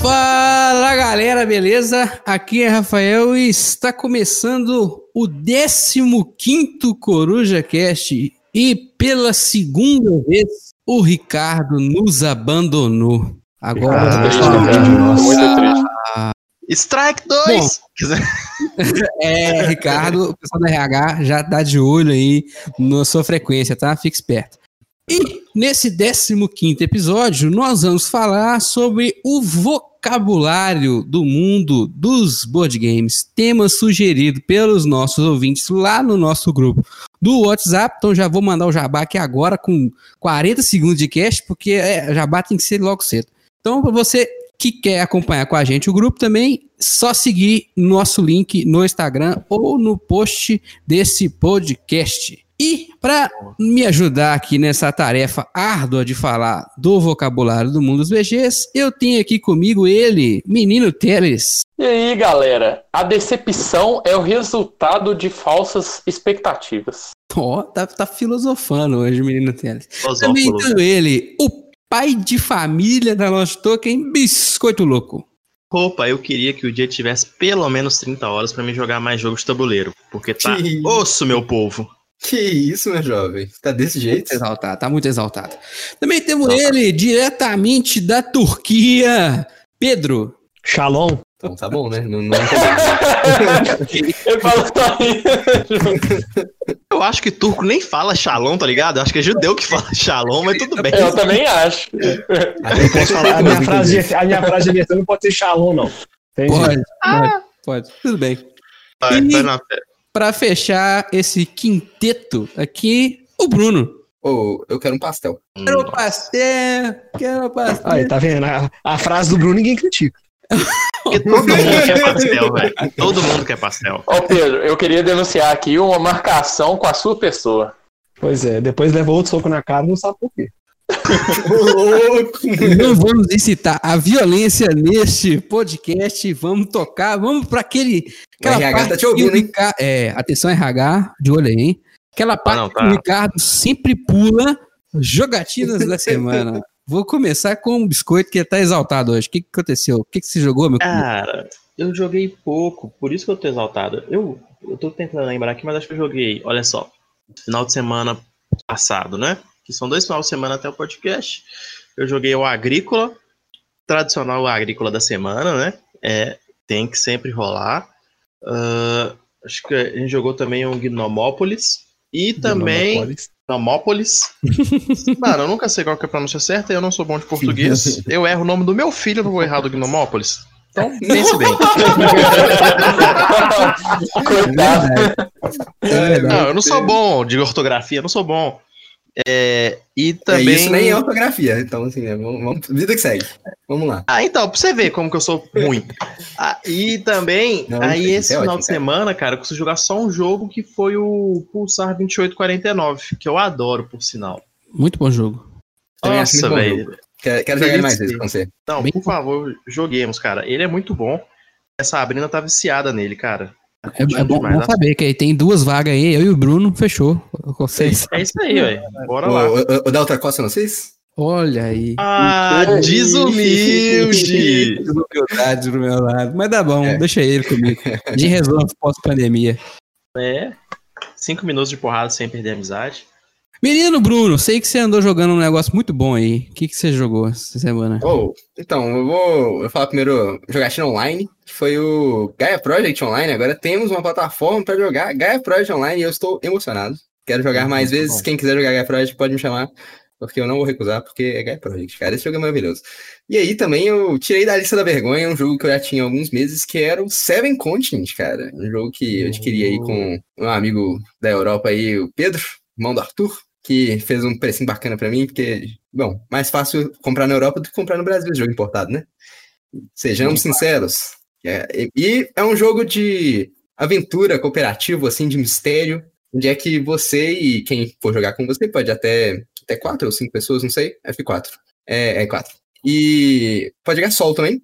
Fala galera, beleza? Aqui é Rafael e está começando o 15 Coruja Cast e pela segunda vez o Ricardo nos abandonou. Agora ah, Strike 2! é, Ricardo, o pessoal da RH já tá de olho aí na sua frequência, tá? Fique esperto. E nesse 15 episódio, nós vamos falar sobre o vocabulário do mundo dos board games. Tema sugerido pelos nossos ouvintes lá no nosso grupo do WhatsApp. Então já vou mandar o jabá aqui agora com 40 segundos de cast, porque é, jabá tem que ser logo cedo. Então, para você que quer acompanhar com a gente o grupo também, só seguir nosso link no Instagram ou no post desse podcast. E para me ajudar aqui nessa tarefa árdua de falar do vocabulário do mundo dos VGs, eu tenho aqui comigo ele, Menino Teles. E aí, galera? A decepção é o resultado de falsas expectativas. Ó, oh, tá, tá, filosofando hoje, Menino Teles. Também tenho ele, o pai de família da Lost Token, Biscoito Louco. Opa, eu queria que o dia tivesse pelo menos 30 horas para me jogar mais jogos de tabuleiro, porque tá que... osso, meu povo. Que isso, meu jovem? Tá desse jeito? Muito exaltado, tá muito exaltado. Também temos ele, diretamente da Turquia, Pedro. Shalom. Então tá bom, né? Não, não eu falo Eu acho que turco nem fala shalom, tá ligado? Eu acho que é judeu que fala shalom, mas tudo bem. Eu também acho. a, minha frase de, a minha frase de não pode ser shalom, não. Pode, pode, ah. pode. Tudo bem. Vai, e... vai para fechar esse quinteto aqui, o Bruno. Oh, eu quero um pastel. Quero um pastel, quero um pastel. Aí, tá vendo? A, a frase do Bruno ninguém critica. Porque todo mundo quer pastel, velho. Todo mundo quer pastel. Ô, Pedro, eu queria denunciar aqui uma marcação com a sua pessoa. Pois é, depois levou outro soco na cara e não sabe por quê. Não vamos incitar a violência neste podcast. Vamos tocar, vamos para aquele. Aquela o RH tá te ouvindo, hein? É, atenção, RH, de olho aí, hein? Aquela parte não, tá. que o Ricardo sempre pula jogatinas da semana. Vou começar com um biscoito que tá exaltado hoje. O que, que aconteceu? O que, que você jogou, meu Cara, eu joguei pouco, por isso que eu tô exaltado. Eu, eu tô tentando lembrar aqui, mas acho que eu joguei, olha só, final de semana passado, né? que são dois finais de semana até o podcast. Eu joguei o Agrícola, tradicional Agrícola da semana, né? É, tem que sempre rolar. Uh, acho que a gente jogou também o Gnomópolis. E também. Gnomópolis. Mano, eu nunca sei qual que é a pronúncia certa e eu não sou bom de português. Eu erro o nome do meu filho, não vou errar do Gnomópolis. Então, pense bem. Coitado. É, não, eu não sou bom de ortografia, não sou bom. É, e também. É, isso nem é ortografia, então assim, né, vamos, vamos, vida que segue. Vamos lá. Ah, então, pra você ver como que eu sou ruim. Ah, e também, Não, aí esse é final ótimo, de semana, cara, eu consigo jogar só um jogo que foi o Pulsar 2849, que eu adoro, por sinal. Muito bom jogo. Nossa, velho. Quero, quero jogar mais vezes com você. Não, Bem por favor, joguemos, cara. Ele é muito bom. Essa Sabrina tá viciada nele, cara. É, é bom, bom saber que aí tem duas vagas aí, eu e o Bruno, fechou. Vocês. É isso aí, velho. Bora lá. O, o, da outra costa, não vocês? Olha aí. Ah, desumilde! Humildade do meu lado. Mas dá bom, é. deixa ele comigo. De resolve pós-pandemia. É. Cinco minutos de porrada sem perder a amizade. Menino Bruno, sei que você andou jogando um negócio muito bom aí. O que, que você jogou essa semana? Oh, então, eu vou eu falar primeiro jogatina online, que foi o Gaia Project Online. Agora temos uma plataforma para jogar Gaia Project Online e eu estou emocionado. Quero jogar muito mais vezes. Bom. Quem quiser jogar Gaia Project pode me chamar, porque eu não vou recusar, porque é Gaia Project, cara. Esse jogo é maravilhoso. E aí também eu tirei da lista da vergonha um jogo que eu já tinha há alguns meses, que era o Seven Continent, cara. Um jogo que eu adquiri aí com um amigo da Europa aí, o Pedro, irmão do Arthur que fez um precinho bacana para mim, porque, bom, mais fácil comprar na Europa do que comprar no Brasil, jogo importado, né? Sejamos sinceros. É, e é um jogo de aventura cooperativo, assim, de mistério, onde é que você e quem for jogar com você pode até, até quatro ou cinco pessoas, não sei, F4. É, é quatro. E pode jogar sol também.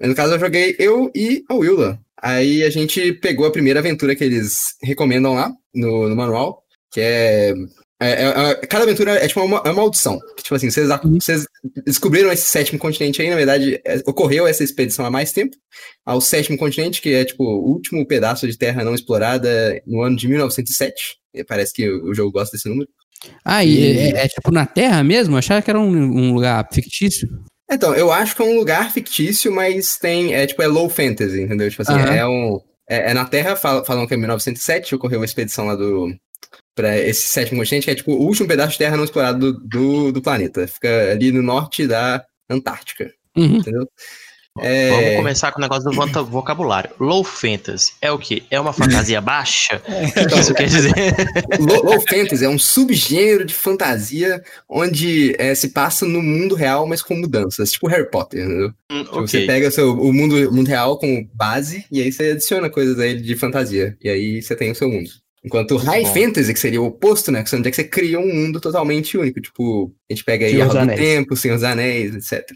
No caso, eu joguei eu e a Willa. Aí a gente pegou a primeira aventura que eles recomendam lá no, no manual, que é, é, é- é- Cada aventura é tipo uma, é uma audição. Tipo assim, vocês, vocês descobriram esse sétimo continente aí, na verdade, é- ocorreu essa expedição há mais tempo, ao sétimo continente, que é tipo o último pedaço de terra não explorada no ano de 1907. E Parece que o o jogo gosta desse número. Ah, e é, é tipo na Terra mesmo? Eu achava que era um, um lugar fictício. Então, eu acho que é um lugar fictício, mas tem. É tipo, é low fantasy, entendeu? Tipo assim, é um. É, é na Terra, fal- falam que é 1907, ocorreu uma expedição lá do. Pra esse sétimo continente, que é tipo o último pedaço de terra não explorado do, do, do planeta. Fica ali no norte da Antártica, Uhum. entendeu? É, Vamos começar com o negócio do vocabulário. Low fantasy é o quê? É uma fantasia baixa? O que, que isso quer dizer? Low, low fantasy é um subgênero de fantasia onde é, se passa no mundo real, mas com mudanças, tipo Harry Potter, entendeu? Hum, Tipo, Você ok. pega o, seu, o mundo, o mundo real como base e aí você adiciona coisas a ele de fantasia. E aí você tem o seu mundo. Enquanto High bom. Fantasy, que seria o oposto, né? Onde é que você cria um mundo totalmente único. Tipo, a gente pega aí Senhor a Roda do. Tempo, Senhor dos Anéis, etc.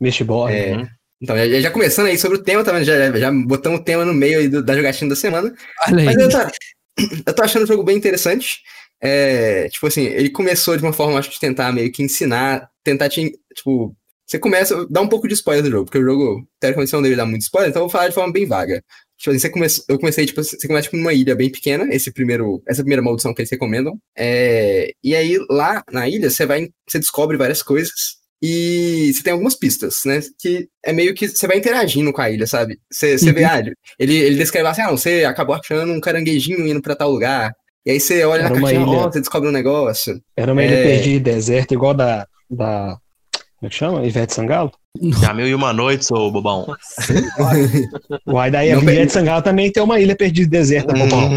Mistborn. É, Uhum. Então, já, já começando aí sobre o tema, tá vendo? Já, já botamos o tema no meio aí do- da jogatina da semana. Aí. Mas eu tô, eu tô achando o jogo bem interessante. É, tipo assim, ele começou de uma forma, acho que de tentar meio que ensinar, tentar te. Tipo, você começa, dá um pouco de spoiler do jogo, porque o jogo, teoricamente, não deve dar muito spoiler, então eu vou falar de forma bem vaga. Tipo assim, você come, eu comecei, tipo, você começa tipo, numa ilha bem pequena, esse primeiro, essa primeira maldição que eles recomendam. É, e aí, lá na ilha, você vai, você descobre várias coisas. E você tem algumas pistas, né? Que é meio que você vai interagindo com a ilha, sabe? Você, você vê, Uhum. ah, ele, ele descreve assim, ah, não, você acabou achando um caranguejinho indo pra tal lugar. E aí você olha Era na uma cartinha, ilha. ó, você descobre um negócio. Era uma ilha É. perdida e deserta, igual da. da como é que chama? Ivete Sangalo? Já mil e uma noites, ô bobão. Uai, daí a Não Ivete peguei. Sangalo também tem uma ilha perdida e deserta, bobão.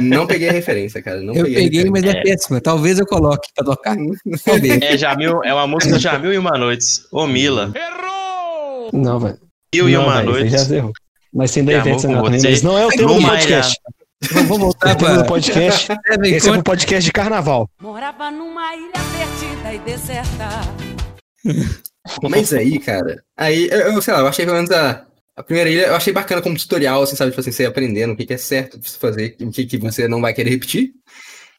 Não peguei a referência, cara. Não eu peguei, a peguei, mas é péssima. Talvez eu coloque pra tocar. Talvez. É, Jamil, é uma música Jamil e uma noites. Ô Mila. Não, velho. Mil e Não, uma noites. já errou. Mas tem da Ivete Sangalo também, mas não é o tema do podcast. Vamos vamos voltar O do pra. podcast. Esse é pro podcast de carnaval. Morava numa ilha perdida e deserta. Mas aí, cara, aí, eu, sei lá, eu achei pelo menos a, a primeira ilha, eu achei bacana como tutorial, assim, sabe, tipo assim, você aprendendo o que, que é certo de se fazer, o que, que você não vai querer repetir.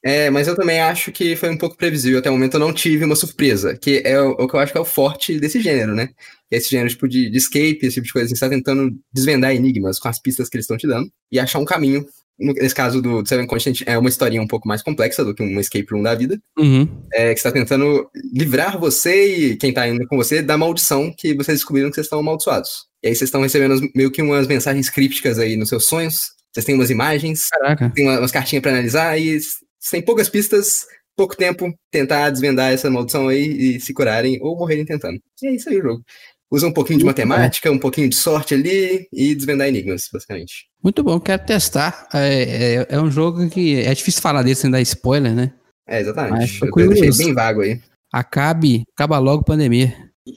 É, mas eu também acho que foi um pouco previsível. Até o momento eu não tive uma surpresa, que é o, o que eu acho que é o forte desse gênero, né? É esse gênero tipo de, de escape, esse tipo de coisa, assim, você tá tentando desvendar enigmas com as pistas que eles estão te dando e achar um caminho. Nesse caso do, do Seven Continent, é uma historinha um pouco mais complexa do que um escape room da vida Uhum. é, que está tentando livrar você e quem está indo com você da maldição que vocês descobriram que vocês estão amaldiçoados. E aí vocês estão recebendo meio que umas mensagens crípticas aí nos seus sonhos. Vocês têm umas imagens, Caraca. tem uma- umas cartinhas para analisar e s- tem poucas pistas, pouco tempo, tentar desvendar essa maldição aí e se curarem ou morrerem tentando. E é isso aí o jogo. Usa um pouquinho de Muito matemática, um pouquinho de sorte ali e desvendar enigmas, basicamente. Muito bom, quero testar. É, é, é um jogo que é difícil falar dele sem dar spoiler, né? É, Mas exatamente. tô Eu deixei bem vago aí. Acabe, acaba logo a pandemia.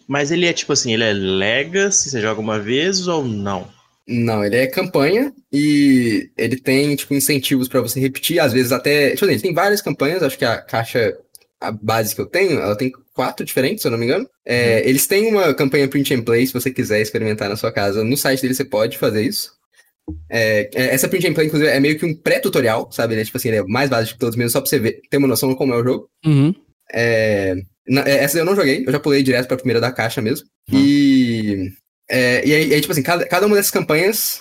Mas ele é tipo assim, ele é Legacy, você joga uma vez ou não? Não, ele é campanha e ele tem, tipo, incentivos pra você repetir, às vezes até. Tipo assim, tem várias campanhas, acho que a caixa, a base que eu tenho, ela tem quatro diferentes, se eu não me engano. É, Eles têm uma campanha print and play, se você quiser experimentar na sua casa. No site dele você pode fazer isso. É, é, essa print and play, inclusive, é meio que um pré-tutorial, sabe? Ele é, tipo assim, ele é mais básico que todos mesmo, só pra você ver, ter uma noção de como é o jogo. Uhum. É, na- é, essa eu não joguei, eu já pulei direto pra primeira da caixa mesmo. E, é, e aí, aí, tipo assim, cada, cada uma dessas campanhas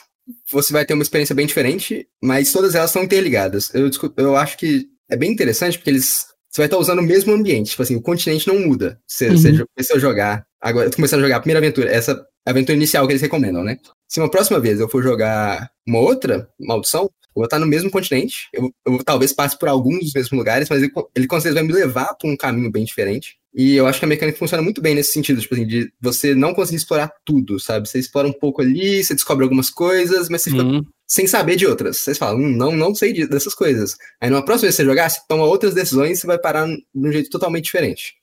você vai ter uma experiência bem diferente, mas todas elas estão interligadas. Eu, eu acho que é bem interessante porque eles. Você vai estar usando o mesmo ambiente, tipo assim, o continente não muda. Você, Uhum. você começou a jogar. Agora, eu tô começando a jogar a primeira aventura, essa aventura inicial que eles recomendam, né? Se uma próxima vez eu for jogar uma outra maldição, eu vou estar no mesmo continente. Eu, eu talvez passe por alguns dos mesmos lugares, mas ele, ele com certeza vai me levar para um caminho bem diferente. E eu acho que a mecânica funciona muito bem nesse sentido, tipo assim, de você não conseguir explorar tudo, sabe? Você explora um pouco ali, você descobre algumas coisas, mas você fica Uhum. Sem saber de outras. Vocês falam, hum, não, não sei de- dessas coisas. Aí numa próxima vez que você jogar, você toma outras decisões e você vai parar de um jeito totalmente diferente.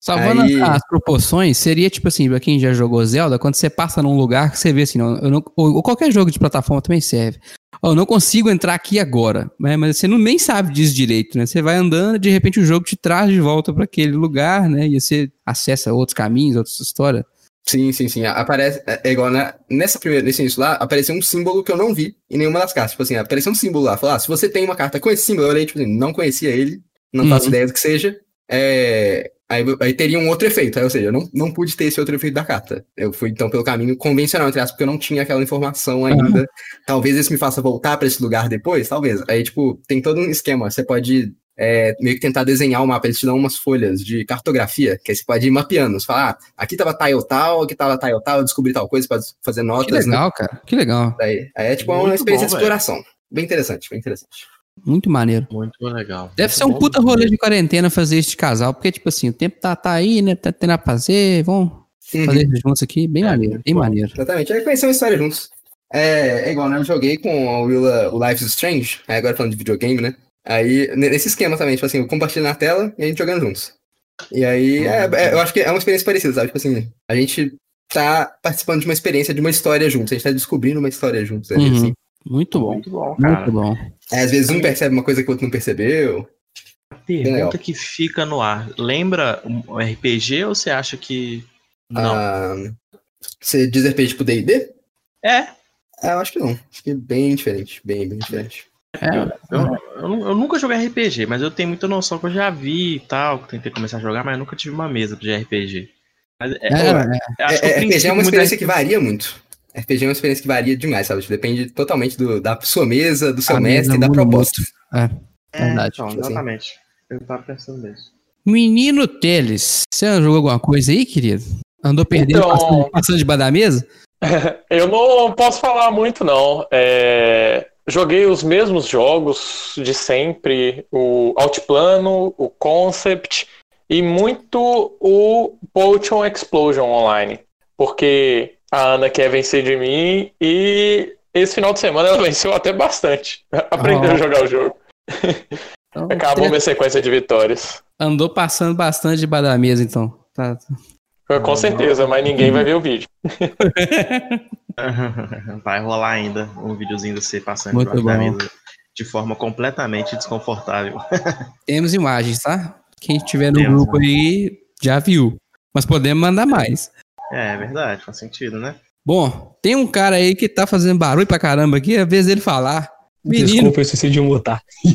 Salvando Aí- as, proporções, seria tipo assim, pra quem já jogou Zelda, quando você passa num lugar que você vê assim, não, não, ou, ou qualquer jogo de plataforma também serve. Ó, eu não consigo entrar aqui agora, né? Mas você não nem sabe disso direito, né? Você vai andando, de repente o jogo te traz de volta pra aquele lugar, né? E você acessa outros caminhos, outras histórias. Sim, sim, sim. Aparece. É é igual na, nessa primeira, nesse início lá, apareceu um símbolo que eu não vi em nenhuma das cartas. Tipo assim, apareceu um símbolo lá. Falou, ah, se você tem uma carta com esse símbolo, eu olhei, tipo assim, não conhecia ele, não faço Uhum. ideia do que seja. É, aí, aí teria um outro efeito. Aí, ou seja, eu não, não pude ter esse outro efeito da carta. Eu fui, então, pelo caminho convencional, entre aspas, porque eu não tinha aquela informação ainda. Talvez isso me faça voltar pra esse lugar depois, talvez. Aí, tipo, tem todo um esquema. Você pode é, meio que tentar desenhar o mapa. Eles te dão umas folhas de cartografia, que aí você pode ir mapeando. Você fala, ah, aqui tava tile tal, aqui tava tile tal, eu descobri tal coisa, pode fazer Que notas, né? legal, cara. Que legal. Aí, aí é tipo uma Muito experiência bom, de exploração. Bem interessante, bem interessante. Muito maneiro. Muito legal. Deve Muito ser um bom. puta rolê de quarentena fazer de casal, porque, tipo assim, o tempo tá, tá aí, né? Tá tendo a fazer, vamos Uhum. fazer isso juntos aqui. Bem É, maneiro, bem bom. maneiro. Exatamente. Aí conhecer uma história juntos. É, é igual, né? Eu joguei com a Willa o Life is Strange, aí agora falando de videogame, né? Aí, ne- nesse esquema também, tipo assim, eu compartilho na tela e a gente jogando juntos. E aí, é- é- eu acho que é uma experiência parecida, sabe? Tipo assim, a gente tá participando de uma experiência, de uma história juntos, a gente tá descobrindo uma história juntos. ali, Uhum. assim. Muito bom, Muito bom, cara. muito bom. Aí, às vezes um percebe uma coisa que o outro não percebeu. Pergunta que fica no ar. Lembra um RPG ou você acha que. Não. Ah, você diz RPG tipo D&D? É. Ah, eu acho que não. Acho que é bem diferente, bem, bem diferente. É, Eu, eu nu- eu nunca joguei RPG, mas eu tenho muita noção que eu já vi e tal. que Tentei começar a jogar, mas eu nunca tive uma mesa de RPG. Mas é, é, é. É, RPG é uma experiência que varia muito. RPG é uma experiência que varia demais, sabe? Depende totalmente do, da sua mesa, do seu A mestre e da proposta. É, É, verdade. então, Tipo assim. exatamente. Eu tava pensando nisso. Menino Teles, você jogou alguma coisa aí, querido? Andou perdendo, Então- passando, passando debaixo da mesa? Eu não posso falar muito, não. É, Joguei os mesmos jogos de sempre, o Altiplano, o Concept e muito o Potion Explosion Online. Porque a Ana quer vencer de mim e esse final de semana ela venceu até bastante. Aprendeu Oh. a jogar o jogo. Então, Acabou minha sequência de vitórias. Andou passando bastante debaixo da mesa, então. Tá. Com certeza, mas ninguém vai ver o vídeo. Vai rolar ainda um videozinho de você passando Muito bom. mesa de forma completamente desconfortável. Temos imagens, tá? Quem estiver no Temos, grupo aí já viu. Mas podemos mandar mais. É, é verdade, faz sentido, né? Bom, tem um cara aí que tá fazendo barulho pra caramba aqui, é vez dele falar. Menino, Desculpa, eu esqueci de mutar. o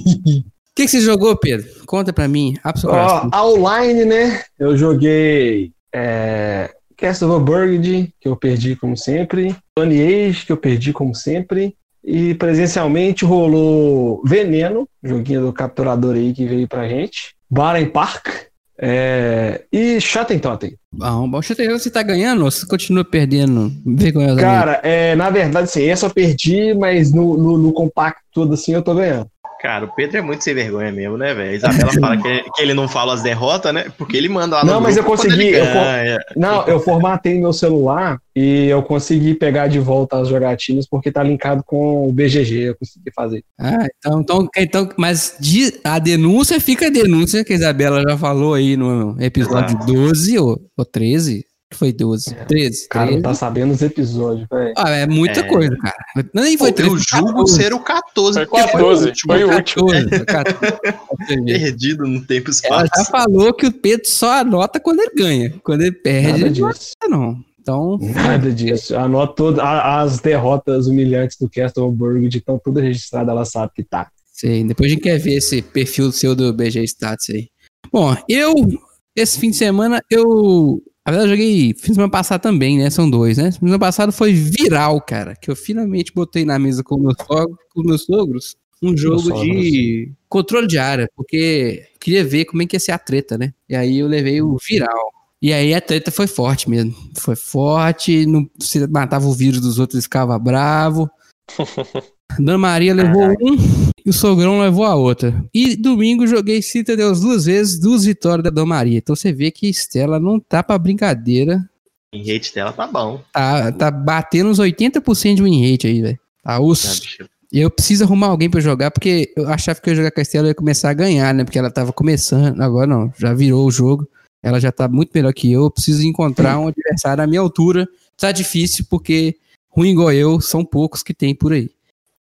que, que você jogou, Pedro? Conta pra mim. Ó, online, né? Eu joguei é, Castle of Burgundy, que eu perdi como sempre. Tony Age, que eu perdi como sempre. E presencialmente rolou Veneno, joguinho do capturador aí que veio pra gente. Baren Park. é, e Shatten Totem. Bom, bom, ver, você tá ganhando ou você continua perdendo vergonhosamente? Cara, é, na verdade, assim, essa eu perdi, mas no, no, no compacto todo assim eu tô ganhando. Cara, o Pedro é muito sem vergonha mesmo, né, velho? A Isabela fala que, que ele não fala as derrotas, né? Porque ele manda lá no Não, mas eu consegui, eu con- ganha. Não, eu formatei meu celular e eu consegui pegar de volta as jogatinas porque tá linkado com o BGG, eu consegui fazer. Ah, então, então, então mas de- a denúncia fica a denúncia que a Isabela já falou aí no episódio Exato. 12 ou, ou 13. Foi 12. 13. O cara não 13. tá sabendo os episódios, velho. Ah, é muita É. coisa, cara. Nem foi Pô, 13. eu julgo 14. ser o 14, Foi porque foi o 14, último. foi o último. 14, 14. Você vê. Perdido no tempo e Ela espaço. já falou que o Pedro só anota quando ele ganha. Quando ele perde, Nada ele não anota, não. Então, Nada disso. Anoto todas as derrotas humilhantes do Castleburg, de tão tudo registrado, ela sabe que tá. sei. Depois a gente quer ver esse perfil seu do BG Stats aí. Bom, eu, esse fim de semana, eu. Na verdade, eu joguei fim de semana passado também, né? São dois, né? Fim de semana passado foi viral, cara. Que eu finalmente botei na mesa com meus, sogros- com meus sogros um jogo sogros. de controle de área, porque eu queria ver como é que ia ser a treta, né? E aí eu levei o viral. E aí a treta foi forte mesmo. Foi forte, não, se matava o vírus dos outros, ficava bravo. Dona Maria levou um e o sogrão levou a outra. E domingo joguei Citadels duas vezes, duas vitórias da Dona Maria. Então você vê que Estela não tá pra brincadeira. Em rate dela tá bom. Tá, tá batendo uns 80% de win rate aí, velho. Tá, os, né, bicho? eu preciso arrumar alguém pra jogar, porque eu achava que eu ia jogar com a Estela e ia começar a ganhar, né? Porque ela tava começando, agora não, já virou o jogo. Ela já tá muito melhor que eu. Eu preciso encontrar um adversário à minha altura. Tá difícil, porque ruim igual eu, são poucos que tem por aí.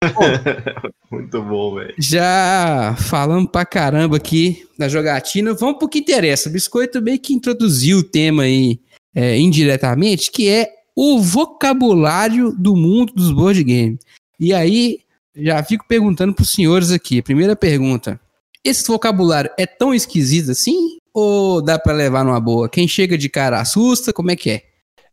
Muito bom, velho. Já falamos pra caramba aqui da jogatina, vamos pro que interessa. O Biscoito meio que introduziu o tema aí é, indiretamente, que é o vocabulário do mundo dos board games. E aí, já fico perguntando para os senhores aqui. Primeira pergunta: esse vocabulário é tão esquisito assim? Ou dá para levar numa boa? Quem chega de cara assusta? Como é que é?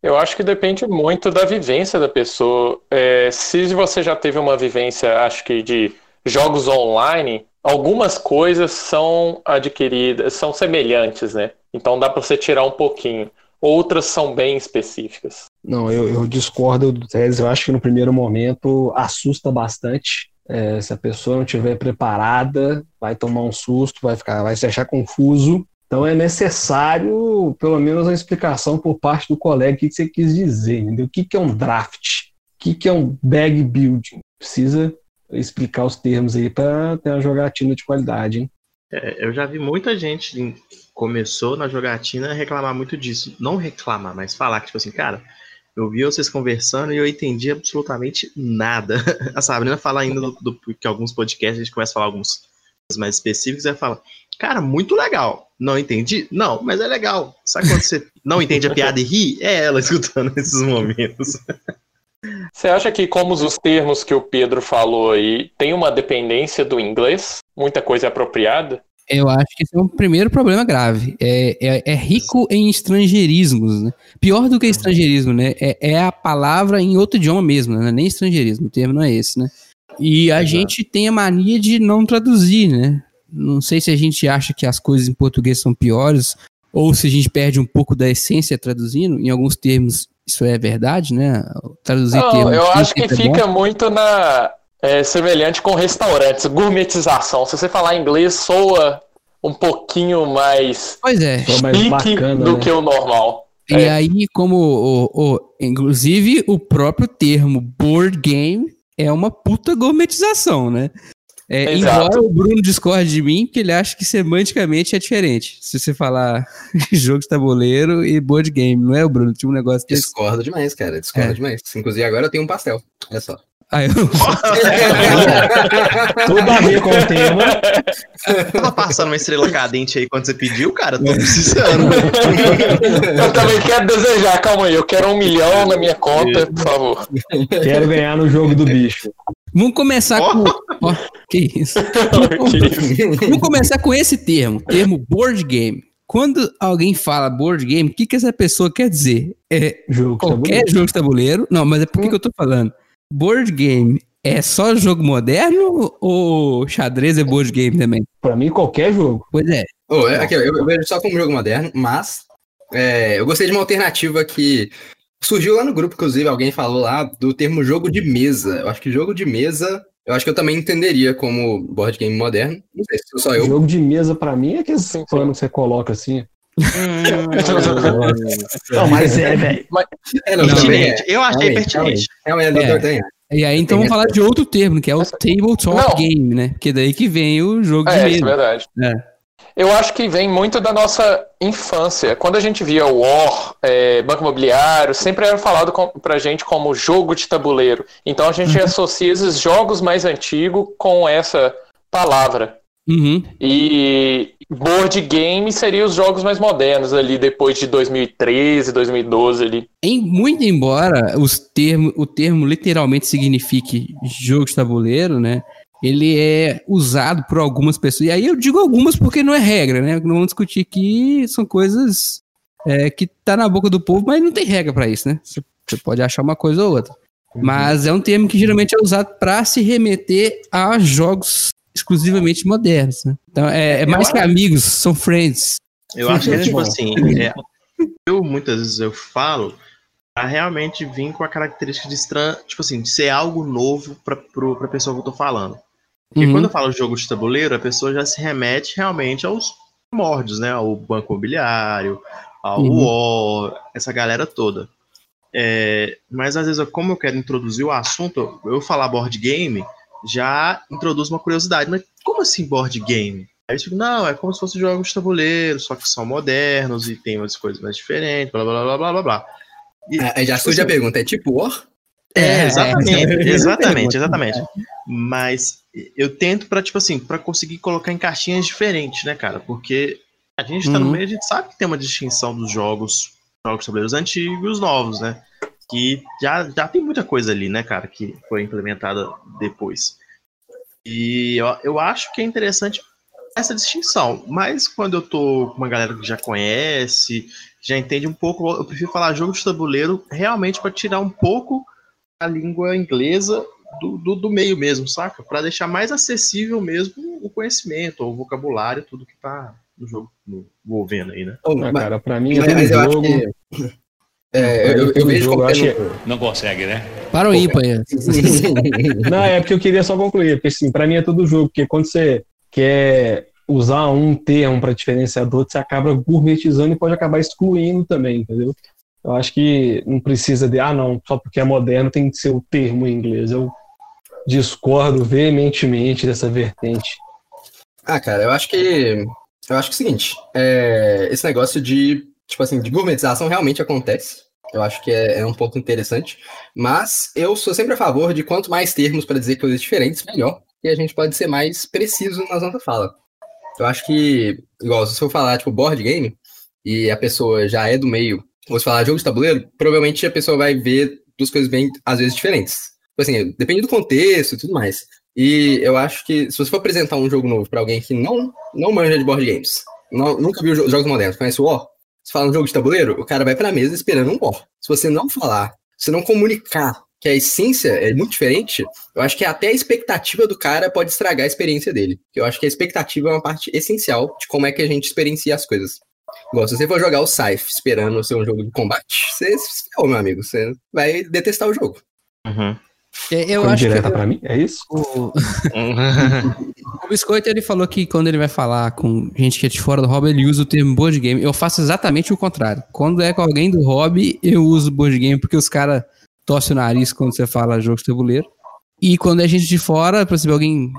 Eu acho que depende muito da vivência da pessoa. É, se você já teve uma vivência, acho que de jogos online, algumas coisas são adquiridas, são semelhantes, né? Então dá para você tirar um pouquinho. Outras são bem específicas. Não, eu, eu discordo do Teles. Eu acho que no primeiro momento assusta bastante. É, se a pessoa não estiver preparada, vai tomar um susto, vai ficar, vai se achar confuso. Então é necessário, pelo menos, uma explicação por parte do colega o que, você quis dizer, entendeu? O que, é um draft? O que, que é um bag building? Precisa explicar os termos aí para ter uma jogatina de qualidade, hein? É, eu já vi muita gente que começou na jogatina reclamar muito disso. Não reclamar, mas falar que, tipo assim, cara, eu vi vocês conversando e eu entendi absolutamente nada. A Sabrina fala ainda do, do, que alguns podcasts a gente começa a falar alguns mais específicos e ela fala, cara, muito legal. Não entendi? Não, mas é legal. Sabe quando você não entende a piada e ri? É ela escutando nesses momentos. Você acha que, como os termos que o Pedro falou aí, tem uma dependência do inglês? Muita coisa é apropriada? Eu acho que esse é um primeiro problema grave. É, é, é rico em estrangeirismos, né? Pior do que estrangeirismo, né? É, é a palavra em outro idioma mesmo, né? Nem estrangeirismo, o termo não é esse, né? E a Exato. gente tem a mania de não traduzir, né? Não sei se a gente acha que as coisas em português são piores ou se a gente perde um pouco da essência traduzindo. Em alguns termos isso é verdade, né? Traduzir não, termos. Eu acho que é fica bom. muito na é, semelhante com restaurantes, gourmetização. Se você falar inglês, soa um pouquinho mais pois é, mais bacana, do né? que o normal. E é. aí, como o, o, inclusive o próprio termo board game é uma puta gourmetização, né? É, embora o Bruno discorde de mim, que ele acha que semanticamente é diferente. Se você falar jogo de tabuleiro e board game, não é o Bruno? Tinha um negócio desse. Discordo demais, cara. Discordo é. demais. Inclusive, agora eu tenho um pastel. Olha só. Aí eu... Tudo a ver com o tema. Tava passando uma estrela cadente aí quando você pediu, cara. Tô precisando. eu também quero desejar, calma aí. Eu quero um milhão na minha conta, por favor. Quero ganhar no jogo do bicho. Vamos começar oh. com. Oh, que isso? Vamos começar com esse termo, termo board game. Quando alguém fala board game, o que, que essa pessoa quer dizer? É jogo qualquer tabuleiro. jogo de tabuleiro? Não, mas é por que, que eu tô falando? Board game é só jogo moderno ou xadrez é board game também? Pra mim, qualquer jogo. Pois é. Oh, é aqui, eu, eu, vejo só como jogo moderno, mas é, eu gostei de uma alternativa que surgiu lá no grupo, inclusive, alguém falou lá do termo jogo de mesa. Eu acho que jogo de mesa, eu acho que eu também entenderia como board game moderno. Não sei se só eu. Jogo de mesa, pra mim, é aquele plano que você coloca assim. não, mas é, velho. É, não, pertinente. É. Eu achei pertinente. É, é, é, E aí, então vamos falar de outro termo, que é o tabletop não. game, né? Porque daí que vem o jogo de é, mesa. É, verdade. É. Eu acho que vem muito da nossa infância. Quando a gente via War, é, Banco Imobiliário, sempre era falado com, pra gente como jogo de tabuleiro. Então a gente uhum. associa esses jogos mais antigos com essa palavra. Uhum. E board game seria os jogos mais modernos ali, depois de 2013, 2012 ali. Em, muito embora os termo, o termo literalmente signifique jogo de tabuleiro, né? Ele é usado por algumas pessoas. E aí eu digo algumas porque não é regra, né? Não vamos discutir que são coisas é, que tá na boca do povo, mas não tem regra para isso, né? Você pode achar uma coisa ou outra. Uhum. Mas é um termo que geralmente é usado para se remeter a jogos exclusivamente modernos, né? Então é, é mais que amigos, são friends. Eu acho que, tipo assim, é, eu muitas vezes eu falo pra realmente vir com a característica de estranho, tipo assim, de ser algo novo pra, pro, pra pessoa que eu tô falando. Porque uhum. quando eu falo jogo de tabuleiro, a pessoa já se remete realmente aos primórdios, né? Ao banco imobiliário, ao uhum. War, essa galera toda. É, mas às vezes, como eu quero introduzir o assunto, eu falar board game, já introduz uma curiosidade. Mas como assim board game? Aí eu digo, não, é como se fosse jogos de tabuleiro, só que são modernos e tem umas coisas mais diferentes, blá blá blá blá blá blá. E, ah, já surge assim, a pergunta, é tipo War? É, é exatamente, é, exatamente, exatamente. Mas eu tento para tipo assim, para conseguir colocar em caixinhas diferentes, né, cara? Porque a gente tá uhum. no meio, a gente sabe que tem uma distinção dos jogos jogos de tabuleiros antigos e os novos, né? Que já, já tem muita coisa ali, né, cara, que foi implementada depois. E eu, eu acho que é interessante essa distinção, mas quando eu tô com uma galera que já conhece, já entende um pouco, eu prefiro falar jogo de tabuleiro realmente para tirar um pouco a língua inglesa do, do, do meio mesmo, saca? Para deixar mais acessível mesmo o conhecimento, o vocabulário, tudo que tá no jogo no, envolvendo aí, né? Ah, cara, pra mim é Mas eu acho jogo. que. É, eu, eu, eu vejo jogo, como tendo- Não consegue, né? Para o ímpar. Não, é porque eu queria só concluir, porque assim, pra mim é todo jogo, porque quando você quer usar um termo para diferenciar do outro, você acaba gourmetizando e pode acabar excluindo também, entendeu? Eu acho que não precisa de, ah, não, só porque é moderno tem que ser o termo em inglês. Eu discordo veementemente dessa vertente. Ah, cara, eu acho que. Eu acho que é o seguinte, é, esse negócio de, tipo assim, de gourmetização realmente acontece. Eu acho que é, é um ponto interessante. Mas eu sou sempre a favor de quanto mais termos para dizer coisas diferentes, melhor. E a gente pode ser mais preciso nas nossas falas. Eu acho que, igual, se eu falar, tipo, board game, e a pessoa já é do meio, ou se falar jogo de tabuleiro, provavelmente a pessoa vai ver duas coisas bem, às vezes, diferentes. Tipo assim, depende do contexto e tudo mais. E eu acho que se você for apresentar um jogo novo pra alguém que não, não manja de board games, não- nunca viu jo- jogos modernos, conhece o War, você fala um jogo de tabuleiro, o cara vai pra mesa esperando um War. Se você não falar, se não comunicar que a essência é muito diferente, eu acho que até a expectativa do cara pode estragar a experiência dele. Eu acho que a expectativa é uma parte essencial de como é que a gente experiencia as coisas. Igual, se você for jogar o Scythe esperando ser um jogo de combate, você meu amigo. Você vai detestar o jogo. Uhum. É, Eu Foi acho que direta pra mim, é isso? o, o Biscoito ele falou que quando ele vai falar com gente que é de fora do hobby, ele usa o termo board game. Eu faço exatamente o contrário. Quando é com alguém do hobby, eu uso board game porque os caras torcem o nariz quando você fala jogo de tabuleiro. E quando é gente de fora, por exemplo, alguém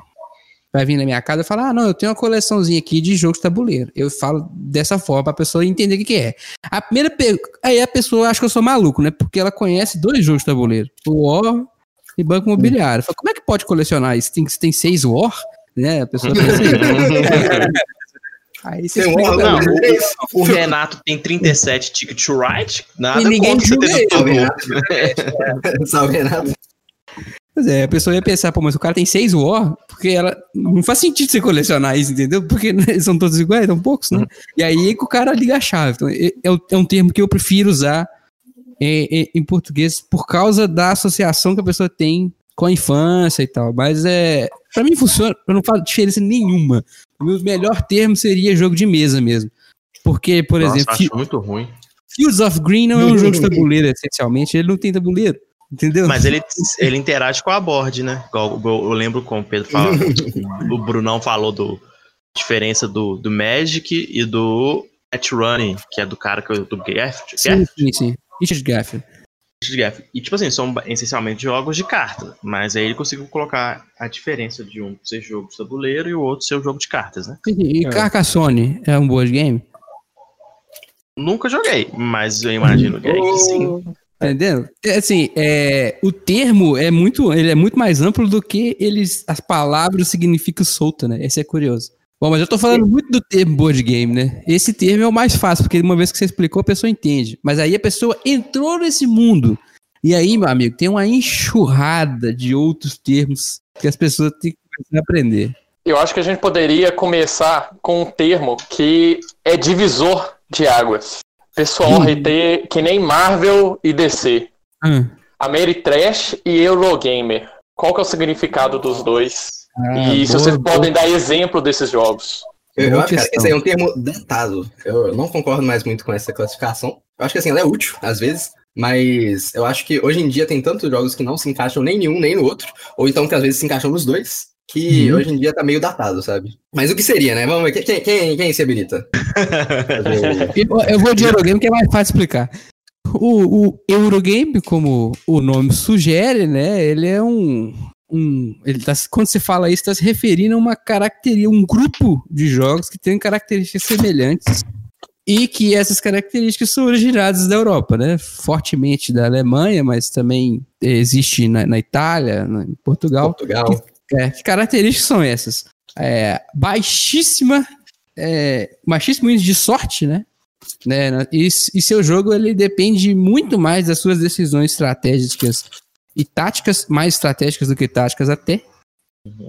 vai vir na minha casa e fala: Ah, não, eu tenho uma coleçãozinha aqui de jogos de tabuleiro. Eu falo dessa forma pra pessoa entender o que, que é. A primeira pe- Aí a pessoa acha que eu sou maluco, né? Porque ela conhece dois jogos de tabuleiro: o War e Banco Imobiliário. Fala, Como é que pode colecionar isso? Tem, tem seis War? Né? A pessoa pensa. Aí você um explica, não, né? é isso. O Renato tem 37 ticket to ride, nada E ninguém contra você ter ele. Salve, Renato. Pois é, a pessoa ia pensar, pô, mas o cara tem seis War, porque ela. Não faz sentido você colecionar isso, entendeu? Porque né, são todos iguais, são poucos, né? E aí que o cara liga a chave. Então, é, é o- é um termo que eu prefiro usar é, em português por causa da associação que a pessoa tem com a infância e tal. Mas é. Pra mim funciona, eu não falo diferença nenhuma. O meu melhor termo seria jogo de mesa mesmo. Porque, por Nossa, exemplo, acho muito ruim. Fields of Green não é um jogo de tabuleiro, essencialmente. Ele não tem tabuleiro. Entendeu? Mas ele, ele interage com a board, né? Eu, eu lembro como o Pedro falou. o Brunão falou do diferença do, do Magic e do Net Running, que é do cara que eu- do Gaff. sim, sim, sim. Richard Gaff. Gaff. E tipo assim, são essencialmente jogos de carta. Mas aí ele conseguiu colocar a diferença de um ser jogo de tabuleiro e o outro ser o jogo de cartas, né? E É. Carcassonne é um board game? Nunca joguei, mas eu imagino que, é que sim. Tá entendendo? É, assim, é, o termo é muito, ele é muito mais amplo do que eles, as palavras significam solta, né? Esse é curioso. Bom, mas eu tô falando muito do termo board game, né? Esse termo é o mais fácil, porque uma vez que você explicou, a pessoa entende. Mas aí a pessoa entrou nesse mundo. E aí, meu amigo, tem uma enxurrada de outros termos que as pessoas têm que aprender. Eu acho que a gente poderia começar com um termo que é divisor de águas. Pessoal, Hum. RT que nem Marvel e DC. Ah, Ameritrash e Eurogamer. Qual que é o significado dos dois? Ah, e se boa, vocês boa. podem dar exemplo desses jogos. Eu, eu acho, questão. esse aí é um termo datado. Eu não concordo mais muito com essa classificação. Eu acho que assim, ela é útil, às vezes, mas eu acho que hoje em dia tem tantos jogos que não se encaixam nem em um nem no outro, ou então que às vezes se encaixam nos dois, que Uhum. hoje em dia tá meio datado, sabe? Mas o que seria, né? Vamos ver, quem, quem, quem se habilita? Eu, eu vou de Eurogame que é mais fácil explicar. O, o Eurogame, como o nome sugere, né? Ele é um. Um ele tá, quando você fala isso, está se referindo a uma característica, um grupo de jogos que tem características semelhantes e que essas características são originadas da Europa, né? Fortemente da Alemanha, mas também existe na, na Itália, na- em Portugal. Portugal. É, que características são essas? É, baixíssima, é, baixíssimo índice de sorte, né? né? E, e seu jogo ele depende muito mais das suas decisões estratégicas e táticas, mais estratégicas do que táticas até.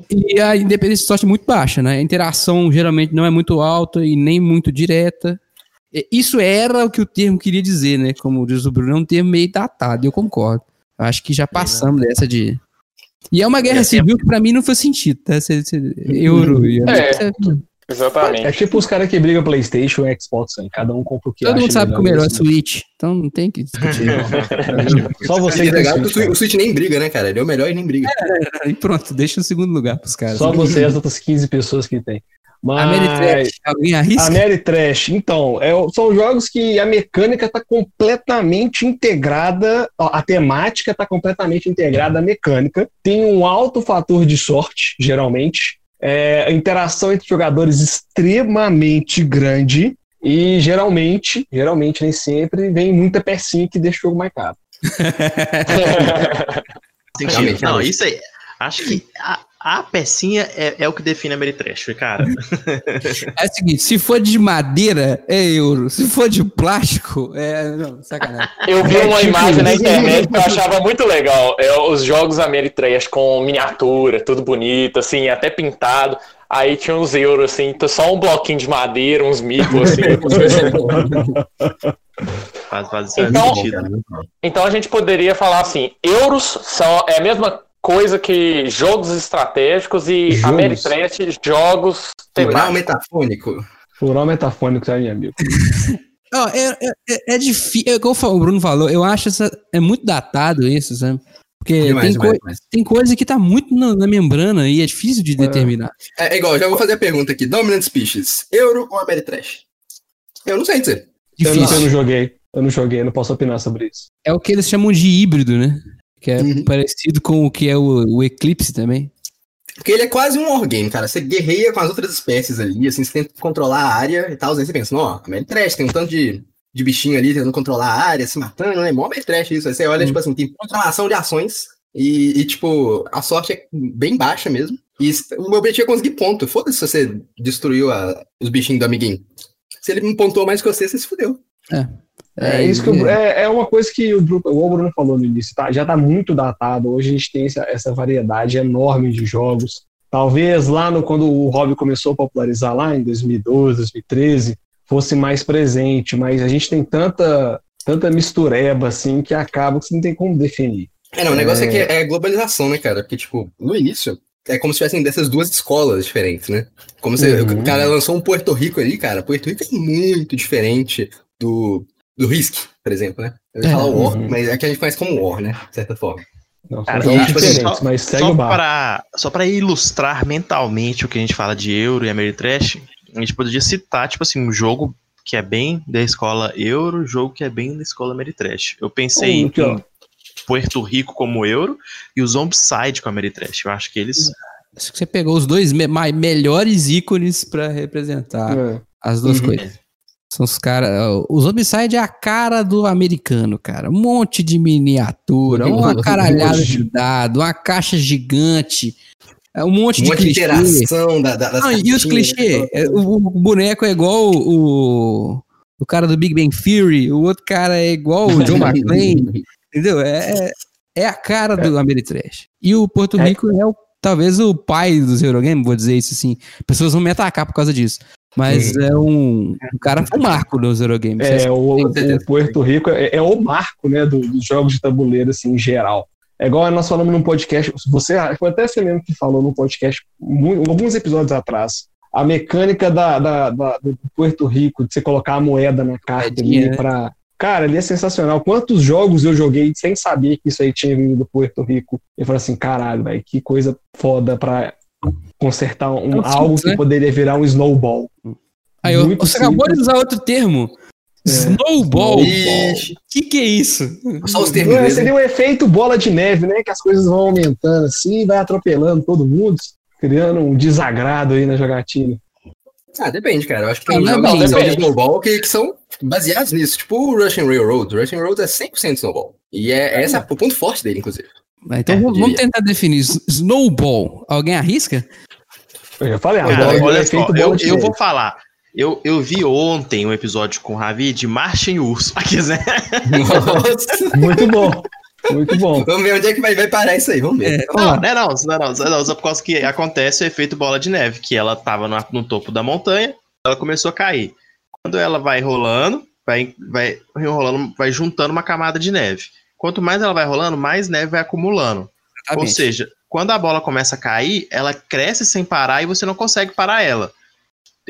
E a independência de sorte é muito baixa, né? A interação geralmente não é muito alta e nem muito direta. Isso era o que o termo queria dizer, né? Como diz o Bruno, é um termo meio datado, eu concordo. Eu acho que já passamos dessa de. E é uma guerra assim, civil que pra mim não faz sentido, tá? Euro e É. Exatamente. É tipo os caras que brigam PlayStation e Xbox, hein? cada um compra o que Todo acha mundo sabe que o melhor é. Switch, então não tem que discutir. Só você que é tem legal que o Switch, o Switch nem briga, né, cara? Ele é o melhor e nem briga. e pronto, deixa o segundo lugar pros caras. Só você e as outras 15 pessoas que tem. Mas... Ameritrash, alguém arrisca? Ameritrash, então, é, são jogos que a mecânica está completamente integrada, ó, a temática está completamente integrada à mecânica, tem um alto fator de sorte, geralmente, é, a interação entre jogadores extremamente grande e geralmente, geralmente nem sempre, vem muita pecinha que deixa o jogo mais caro. Não, isso aí. Acho que a, a pecinha é, é o que define a Meritrash, cara. É o seguinte, se for de madeira, é euro. Se for de plástico, é. Não, sacanagem. Eu vi É uma tipo imagem na internet que eu achava muito legal. É, os jogos Ameritrash com miniatura, tudo bonito, assim, até pintado. Aí tinha uns euros, assim, só um bloquinho de madeira, uns micos, assim. Faz, faz Então- sentido. Então a gente poderia falar assim: euros são, é a mesma coisa que jogos estratégicos e Jogos. Ameritrash, jogos Plural temáticos. metafônico. Plural metafônico, tá, meu amigo? Ó, é, é, é- é difícil. É, como o Bruno falou, eu acho essa, é muito datado isso, sabe? Porque Demais, tem, demais, coi- demais. tem coisa que tá muito na, na membrana e é difícil de determinar. É, é igual, já vou fazer a pergunta aqui. Dominant Species, Euro ou Ameritrash? Eu não sei dizer. Eu não, eu Difícil. não joguei, eu não joguei, eu não posso opinar sobre isso. É o que eles chamam de híbrido, né? Que é Uhum. parecido com o que é o, o Eclipse também. Porque ele é quase um wargame, cara. Você guerreia com as outras espécies ali, assim, você tenta controlar a área e tal. Aí você pensa, ó, Ameritrash, tem um tanto de, de bichinho ali tentando controlar a área, se matando, né? Mó Ameritrash isso. Aí você olha, Hum. tipo assim, tem programação de ações e, e, tipo, a sorte é bem baixa mesmo. E o meu objetivo é conseguir ponto. Foda-se se você destruiu a- os bichinhos do amiguinho. Se ele não pontuou mais que você, você se fudeu. É, isso que é, é uma coisa que o Bruno, o Bruno falou no início, tá? já está muito datado. Hoje a gente tem essa, essa variedade enorme de jogos. Talvez lá no, quando o hobby começou a popularizar lá em 2012, 2013, fosse mais presente, mas a gente tem tanta, tanta mistureba assim que acaba que você não tem como definir. É, não, o negócio é, É. que é globalização, né, cara? Porque, tipo, no início, é como se tivessem dessas duas escolas diferentes, né? Como se Uhum. o cara lançou um Porto Rico ali, cara. Porto Rico é muito diferente do, do Risk, por exemplo, né? Eu ia É, falar War, uhum. mas é que a gente conhece como War, né? De certa forma. Não, são Cara, e, tipo assim, diferentes, só- mas segue Só para só para ilustrar mentalmente o que a gente fala de Euro e Ameritrash, a gente poderia citar, tipo assim, um jogo que é bem da escola Euro, jogo que é bem da escola Ameritrash. Eu pensei Hum, em Puerto Rico como Euro e o Zombicide com a Ameritrash. Eu acho que eles Acho que você pegou os dois me- melhores ícones pra representar É. as duas Uhum. coisas. São os caras. O Zombicide é a cara do americano, cara. Um monte de miniatura, uma caralhada de dado, uma caixa gigante, é um monte Um de monte clichê. interação da, da, das Não, e os clichês? né? É, O, boneco é igual o, o cara do Big Bang Theory, o outro cara é igual o John McClane, entendeu? É, é a cara do Ameritrash. E o Porto É. Rico é, o, talvez o pai dos Eurogames, vou dizer isso assim. Pessoas vão me atacar por causa disso. Mas é um, um cara foi um marco nos Eurogames. É, o, o Puerto Rico é, é o marco, né, do- dos jogos de tabuleiro, assim, em geral. É igual nós falamos num podcast, você, foi até você mesmo que falou num podcast, mu- alguns episódios atrás, a mecânica da, da- da- do Puerto Rico, de você colocar a moeda na carta ali né? pra... Cara, ali é sensacional. Quantos jogos eu joguei sem saber que isso aí tinha vindo do Puerto Rico? Eu falei assim, caralho, velho, que coisa foda pra consertar um, É um algo simples, que né? poderia virar um snowball. Aí, eu- você acabou de simples. usar outro termo. É. Snowball. Ixi, que que é isso? só os termos É, seria um efeito bola de neve, né? Que as coisas vão aumentando assim, vai atropelando todo mundo, criando um desagrado aí na jogatina. Ah, depende, cara. Eu acho que tem Não, não é jogos que são de snowball que, que são baseados nisso. Tipo o Russian Railroad. O Russian Railroad é 100% snowball. E é, esse é o ponto forte dele, inclusive. Ah, Então É, vamos, vamos diria. tentar definir. Snowball. Alguém arrisca? Eu já falei, Cara, agora é olha só, efeito eu, eu vou falar. Eu, eu vi ontem um episódio com o Ravi de Marcha em Urso. Aqui, né? Nossa. Muito bom. Muito bom. Vamos ver onde é que vai, vai parar isso aí, vamos ver. É, Não, não, é não, não, é não, não, só por causa que acontece o efeito bola de neve, que ela tava no, no topo da montanha, ela começou a cair. Quando ela vai rolando, vai, vai rolando, vai juntando uma camada de neve. Quanto mais ela vai rolando, mais neve vai acumulando. Ou exatamente. seja, quando a bola começa a cair, ela cresce sem parar e você não consegue parar ela.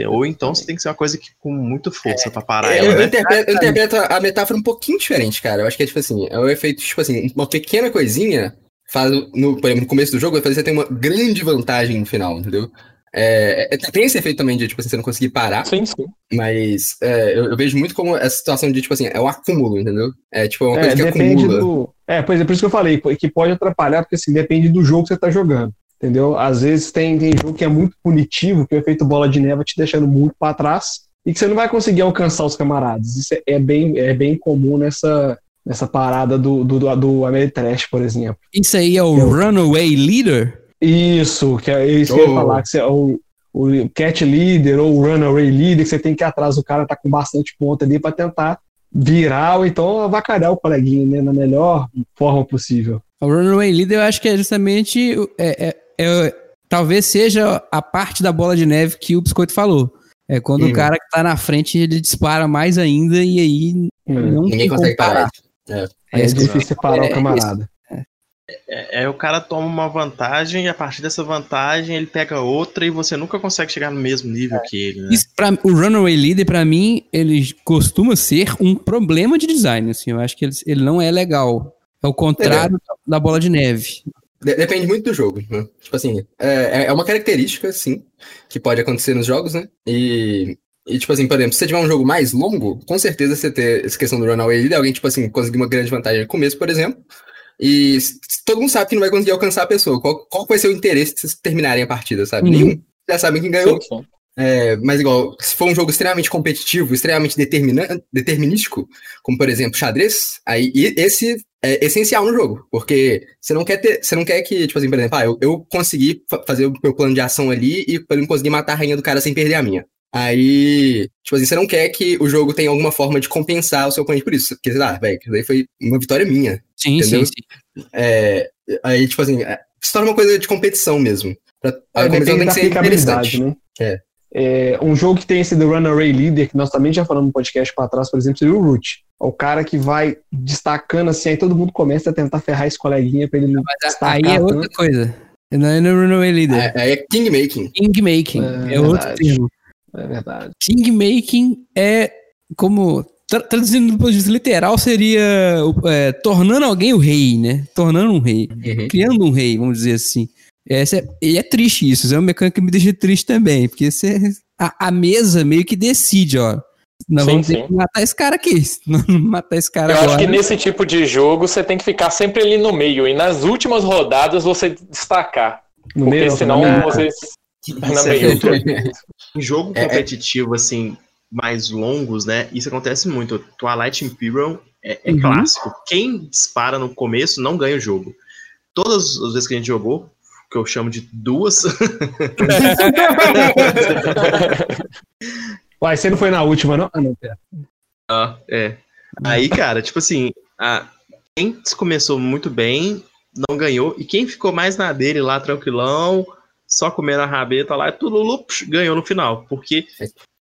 Ou então você tem que ser uma coisa que, com muito força pra parar É, eu, ela, eu né? interpreto, eu interpreto a metáfora um pouquinho diferente, cara. Eu acho que é tipo assim, é o efeito, tipo assim, uma pequena coisinha faz, no, por exemplo, no começo do jogo, vai fazer você ter uma grande vantagem no final, entendeu? É, é, tem esse efeito também de, tipo assim, você não conseguir parar, Sim, sim. mas é, eu, eu vejo muito como essa situação de, tipo assim, é um acúmulo, entendeu? É tipo uma É, coisa que depende acumula. do. É, pois é, por isso que eu falei, que pode atrapalhar, porque assim, depende do jogo que você tá jogando. Entendeu? Às vezes tem, tem jogo que é muito punitivo, que o efeito bola de neve vai te deixando muito para trás e que você não vai conseguir alcançar os camaradas. Isso é, é bem, é bem comum nessa, nessa parada do, do, do, do Ameritrash, por exemplo. Isso aí é o Eu- Runaway Leader? Isso, que é isso que eu ia falar, que você, é o, o cat leader ou o runaway leader, que você tem que ir atrás do cara, tá com bastante ponta ali para tentar virar ou então avacalhar o coleguinha, né, na melhor forma possível. O Runaway Leader eu acho que é justamente. o- É, é- é- talvez seja a parte da bola de neve que o Biscoito falou. É quando o cara que tá na frente ele dispara mais ainda e aí não Ninguém tem consegue parar. Aí é Esse- difícil separar é, o camarada. É, é o cara toma uma vantagem e a partir dessa vantagem ele pega outra e você nunca consegue chegar no mesmo nível que ele, né? Isso pra, o Runaway Leader, pra mim, ele costuma ser um problema de design. Assim, eu acho que ele, ele não é legal. É o contrário da bola de neve. De- Depende muito do jogo, né? Tipo assim, é, é uma característica, sim, que pode acontecer nos jogos, né? E, e, tipo assim, por exemplo, se você tiver um jogo mais longo, com certeza você ter essa questão do runaway leader, alguém, tipo assim, conseguir uma grande vantagem no começo, por exemplo, e todo mundo sabe que não vai conseguir alcançar a pessoa. Qual, qual vai ser o interesse de vocês terminarem a partida, sabe? Uhum. Nenhum. Já sabem quem ganhou. sim, sim. É, mas igual, se for um jogo extremamente competitivo, extremamente determinístico, como por exemplo xadrez, aí esse é essencial no jogo, porque você não quer ter, você não quer que, tipo assim, por exemplo, ah, eu, eu consegui fa- fazer o meu plano de ação ali e eu conseguir matar a rainha do cara sem perder a minha. Aí, tipo assim, você não quer que o jogo tenha alguma forma de compensar o seu oponente por isso, porque, sei lá, velho, daí foi uma vitória minha. Sim, Entendeu? sim, sim. É, aí, tipo assim, é, se torna uma coisa de competição mesmo. Pra, a É, competição tem que ser aplicabilidade, interessante. né? É. É, um jogo que tem esse do Runaway Leader, que nós também já falamos no podcast para trás, por exemplo, seria o Root. É o cara que vai destacando assim, aí todo mundo começa a tentar ferrar esse coleguinha pra ele Mas destacar. aí é outra tanto. coisa. Não é no Runaway Leader. É, aí é king making. Kingmaking. É É, outro termo. É verdade. Kingmaking é como. tra- Traduzindo do ponto de vista literal, seria é, tornando alguém o rei, né? Tornando um rei. Uhum. Criando um rei, vamos dizer assim. Essa é, e é triste isso, isso é uma mecânica que me deixa triste também, porque você, a, a mesa meio que decide, ó. Nós Sim, vamos ter que matar esse cara aqui. Matar esse cara Eu agora. acho que nesse tipo de jogo você tem que ficar sempre ali no meio e nas últimas rodadas você destacar. No Porque meio, senão você. Na meio. Em jogo É, é. competitivo, assim, mais longos, né? Isso acontece muito. Twilight Imperium é, é Uhum. clássico. Quem dispara no começo não ganha o jogo. Todas as vezes que a gente jogou, que eu chamo de duas, Uai, você não foi na última, não? Ah, não, pera. Ah, é. Aí, cara, tipo assim, a- quem começou muito bem não ganhou, e quem ficou mais na dele lá, tranquilão, só comendo a rabeta lá, tudo lup, ganhou no final. Porque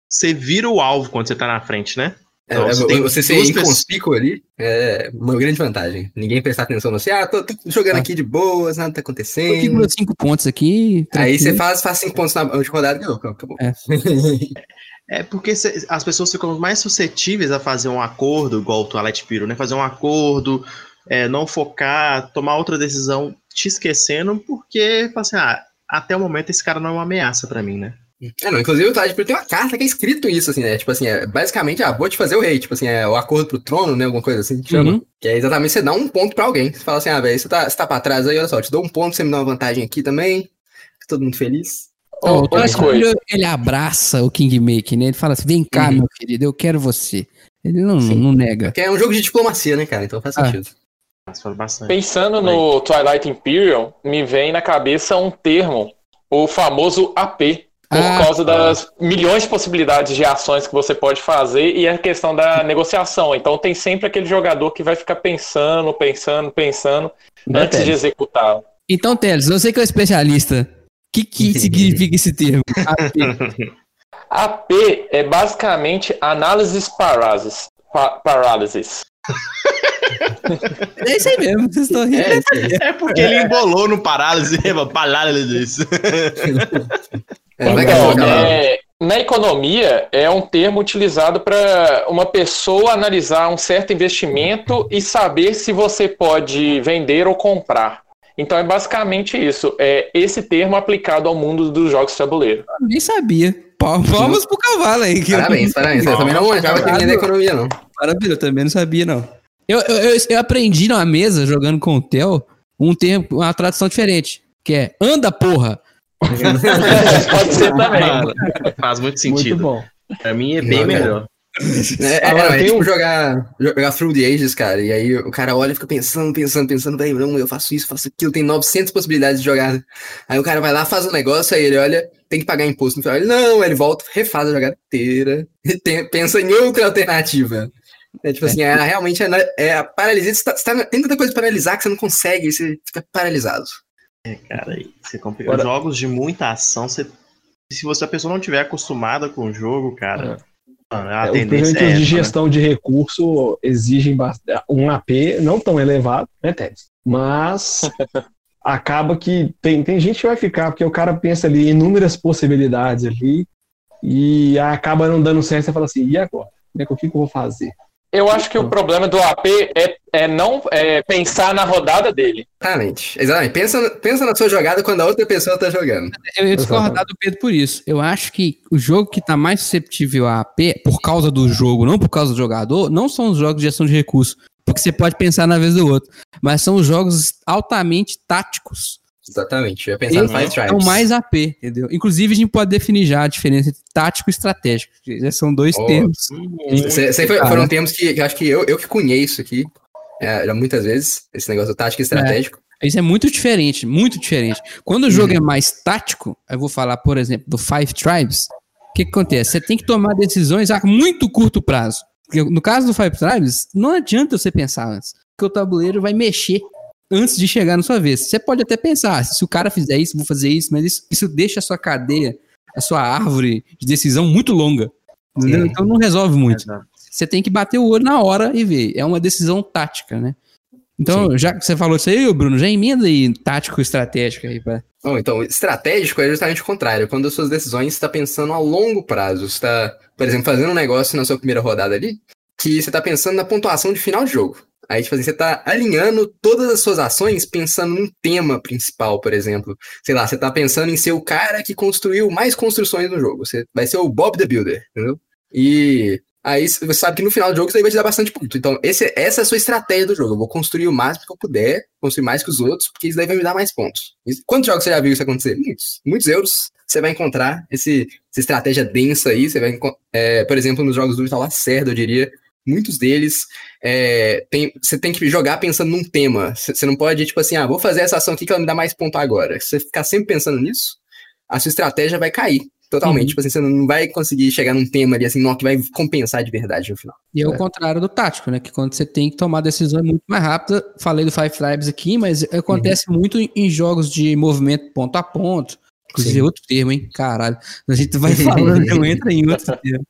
você vira o alvo quando você tá na frente, né? É, Então, é, você tem você ser pessoas- inconspícuo ali é uma grande vantagem. Ninguém prestar atenção no assim, ah, tô, tô jogando Ah. aqui de boas, nada tá Eu acontecendo. meus cinco pontos aqui. Aí você tranquilo. faz, faz cinco pontos na última rodada e ganhou, acabou. É. É porque cê- as pessoas ficam mais suscetíveis a fazer um acordo, igual o Twilight Piro, né? Fazer um acordo, é, não focar, tomar outra decisão, te esquecendo, porque, fala assim, ah, até o momento esse cara não é uma ameaça pra mim, né? É, não, inclusive o Imperium tem uma carta que é escrito isso, assim, né? Tipo assim, é, basicamente, ah, vou te fazer o rei. Tipo assim, é o acordo pro trono, né? Alguma coisa assim que chama. Uhum. Que é exatamente você dá um ponto pra alguém. Você fala assim, ah, velho, você tá, você tá pra trás aí, olha só, eu te dou um ponto, você me dá uma vantagem aqui também. Fica todo mundo feliz. Não, o Outra Twilight coisa. Imperium, ele abraça o Kingmaker, né? Ele fala assim: vem cá, Uhum. meu querido, eu quero você. Ele não, Sim. não nega. Que é um jogo de diplomacia, né, cara? Então faz Ah. sentido. Mas bastante. Pensando no Twilight Imperium, me vem na cabeça um termo, o famoso AP, Por Ah, causa das milhões de possibilidades de ações que você pode fazer e a questão da negociação. Então tem sempre aquele jogador que vai ficar pensando, pensando, pensando antes de executar. Então, Teles, você que é o especialista, o que, que significa esse termo? AP. AP é basicamente análises parálisis. Pa. É isso aí mesmo, vocês estão rindo. É. É porque ele embolou no parálise, parálise. É, vai que Então, lá. é, na economia, é um termo utilizado para uma pessoa analisar um certo investimento e saber se você pode vender ou comprar. Então é basicamente isso. É esse termo aplicado ao mundo dos jogos de tabuleiro. Eu nem sabia. Pal- Palmas pro cavalo aí. que eu- Parabéns, parabéns. Eu também não manjava que vinha da economia, não. Maravilha, eu também não sabia, não. Eu, eu, eu, eu aprendi na mesa, jogando com o Theo, um tempo, uma tradução diferente, que é anda, porra. Pode ser também. Mano, faz muito Muito sentido. bom. Pra mim é bem Não, cara. melhor. É, é, Agora, é tem tipo um- jogar, jogar Through the Ages, cara. E aí o cara olha e fica pensando, pensando, pensando, velho, não, eu faço isso, faço aquilo, tem 900 possibilidades de jogar. Aí o cara vai lá, faz um negócio, aí ele olha, tem que pagar imposto no final. Ele, não, ele volta, refaz a jogada inteira, e tem- pensa em outra alternativa. É tipo assim, é, realmente é, é a paralisia, você, tá, você tá- tem tanta coisa pra analisar que você não consegue, você fica paralisado. Cara, aí você complica. Agora- Jogos de muita ação, você... se você, a pessoa não tiver acostumada com o jogo, cara, mano, a É, os projetos é de né? gestão de recurso exigem um AP não tão elevado, né, Tedes? Mas acaba que tem, tem gente que vai ficar, porque o cara pensa ali em inúmeras possibilidades ali e acaba não dando certo. Você fala assim, e agora? Né, O que, que eu vou fazer? Eu acho que o problema do AP é, é não é pensar na rodada dele. Exatamente, exatamente. Pensa, pensa na sua jogada quando a outra pessoa tá jogando. Eu ia discordar do Pedro por isso. Eu acho que o jogo que tá mais susceptível a AP, por causa do jogo, não por causa do jogador, não são os jogos de gestão de recursos. Porque você pode pensar na vez do outro. Mas são os jogos altamente táticos. Exatamente, eu ia pensar no Five Tribes. São mais AP, entendeu? Inclusive, a gente pode definir já a diferença entre tático e estratégico. Já são dois Oh. termos. Foi- foram termos que, que eu acho que eu, eu que cunhei isso aqui. é, muitas vezes, esse negócio tático e estratégico. Isso é muito diferente, muito diferente. Quando o jogo é mais tático, eu vou falar, por exemplo, do Five Tribes, o que, que acontece? Você tem que tomar decisões a muito curto prazo. Porque no caso do Five Tribes, não adianta você pensar antes, porque o tabuleiro vai mexer antes de chegar na sua vez. Você pode até pensar, se o cara fizer isso, vou fazer isso, mas isso, isso deixa a sua cadeia, a sua árvore de decisão muito longa. entendeu? Sim. Então não resolve muito. Exato. Você tem que bater o olho na hora e ver. É uma decisão tática, né? Então, já que você falou isso aí, Bruno, já emenda aí tático estratégico aí, pra... Então, estratégico é justamente o contrário. Quando as suas decisões você está pensando a longo prazo. Você está, por exemplo, fazendo um negócio na sua primeira rodada ali, que você está pensando na pontuação de final de jogo. Aí, tipo assim, você está alinhando todas as suas ações pensando num tema principal, por exemplo. Sei lá, você está pensando em ser o cara que construiu mais construções no jogo. Você vai ser o Bob the Builder, entendeu? E aí você sabe que no final do jogo isso aí vai te dar bastante ponto. Então, esse, essa é a sua estratégia do jogo. Eu vou construir o máximo que eu puder, construir mais que os outros, porque isso daí vai me dar mais pontos. Quantos jogos você já viu isso acontecer? Muitos. Muitos euros. Você vai encontrar esse, essa estratégia densa aí. Você vai, é, por exemplo, nos jogos do Vital Lacerda, eu diria. Muitos deles, é, tem, você tem que jogar pensando num tema. Você não pode, tipo assim, ah, vou fazer essa ação aqui que ela me dá mais ponto agora. Se você ficar sempre pensando nisso, a sua estratégia vai cair totalmente. Uhum. Tipo assim, você não vai conseguir chegar num tema ali, assim, não, que vai compensar de verdade no final. E é o É. contrário do tático, né? Que quando você tem que tomar decisões muito mais rápidas, falei do Five Tribes aqui, mas acontece muito em- em jogos de movimento ponto a ponto. Inclusive, Sim. é outro termo, hein? Caralho. A gente vai falando, não entra em outro termo.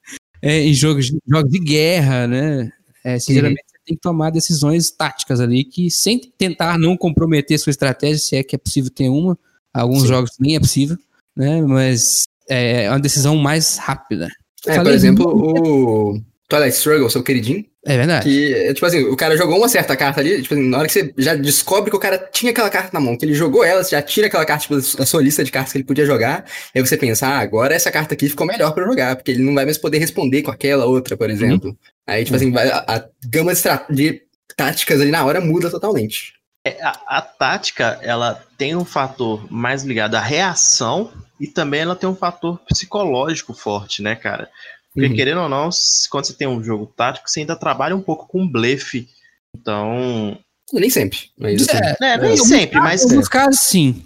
É, em jogos, de- jogos de guerra, né? É, Uhum. Geralmente você tem que tomar decisões táticas ali, que sem tentar não comprometer sua estratégia, se é que é possível ter uma. Alguns Sim. jogos nem é possível, né? Mas é uma decisão mais rápida. É, Falei por exemplo, o Twilight Struggle, seu queridinho, É verdade. que, é, tipo assim, o cara jogou uma certa carta ali, tipo assim, na hora que você já descobre que o cara tinha aquela carta na mão, que ele jogou ela, você já tira aquela carta tipo, da sua lista de cartas que ele podia jogar, aí você pensa, ah, agora essa carta aqui ficou melhor pra eu jogar, porque ele não vai mais poder responder com aquela outra, por exemplo. Aí, tipo assim, vai- a, a gama de táticas ali na hora muda totalmente. É, a, a tática, ela tem um fator mais ligado à reação e também ela tem um fator psicológico forte, né, cara? Porque, Uhum. querendo ou não, se- quando você tem um jogo tático, você ainda trabalha um pouco com blefe. Então. Nem sempre, mas assim, É, nem Em alguns sempre, casos- mas. Em alguns casos, sim.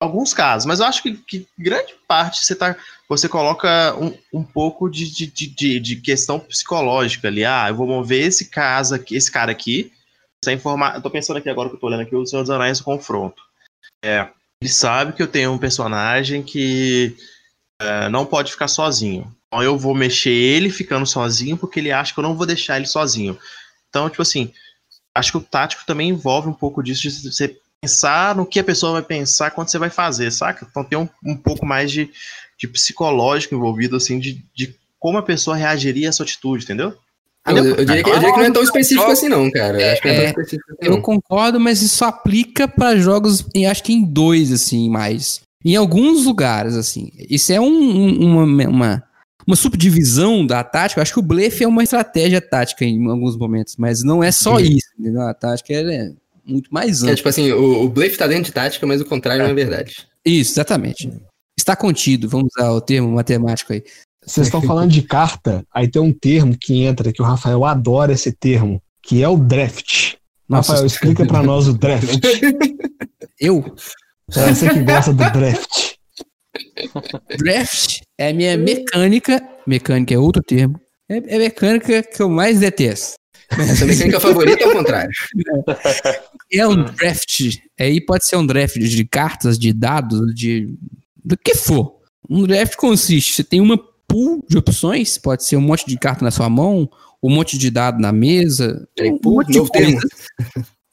alguns casos, mas eu acho que, que grande parte você tá. Você coloca um, um pouco de, de, de, de, questão psicológica ali. Ah, eu vou mover esse caso aqui, esse cara aqui. Sem informar. Eu tô pensando aqui agora que eu tô olhando aqui o Senhor dos Anéis confronto. É, ele sabe que eu tenho um personagem que é, não pode ficar sozinho. Eu vou mexer ele ficando sozinho porque ele acha que eu não vou deixar ele sozinho. Então, tipo assim, acho que o tático também envolve um pouco disso, de você pensar no que a pessoa vai pensar quando você vai fazer, saca? Então tem um, um pouco mais de, de psicológico envolvido, assim, de, de como a pessoa reagiria a essa atitude, entendeu? Ah, eu, eu, diria que, eu, diria que, não é tão específico assim, não, cara. É, acho que não é assim, Eu não. concordo, mas isso aplica para jogos, em, acho que em dois, assim, mais. Em alguns lugares, assim. Isso é um, um, uma, uma, uma, subdivisão da tática. Eu acho que o blefe é uma estratégia tática em alguns momentos, mas não é só isso, entendeu? A tática é muito mais ampla. É tipo assim, o, o blefe tá dentro de tática, mas o contrário é. não é verdade. Isso, exatamente. Está contido, vamos usar o termo matemático aí. Vocês estão falando de carta, aí tem um termo que entra, que o Rafael adora esse termo, que é o draft. Nossa, Rafael, explica para nós o draft. Eu? É você que gosta do draft. Draft é a minha mecânica. Mecânica é outro termo. É, é a mecânica que eu mais detesto. Essa mecânica favorita é o contrário. É um draft. Aí pode ser um draft de cartas, de dados, de. do que for. Um draft consiste, você tem uma pool de opções, pode ser um monte de carta na sua mão, um monte de dado na mesa. Tem um pool, monte de coisa.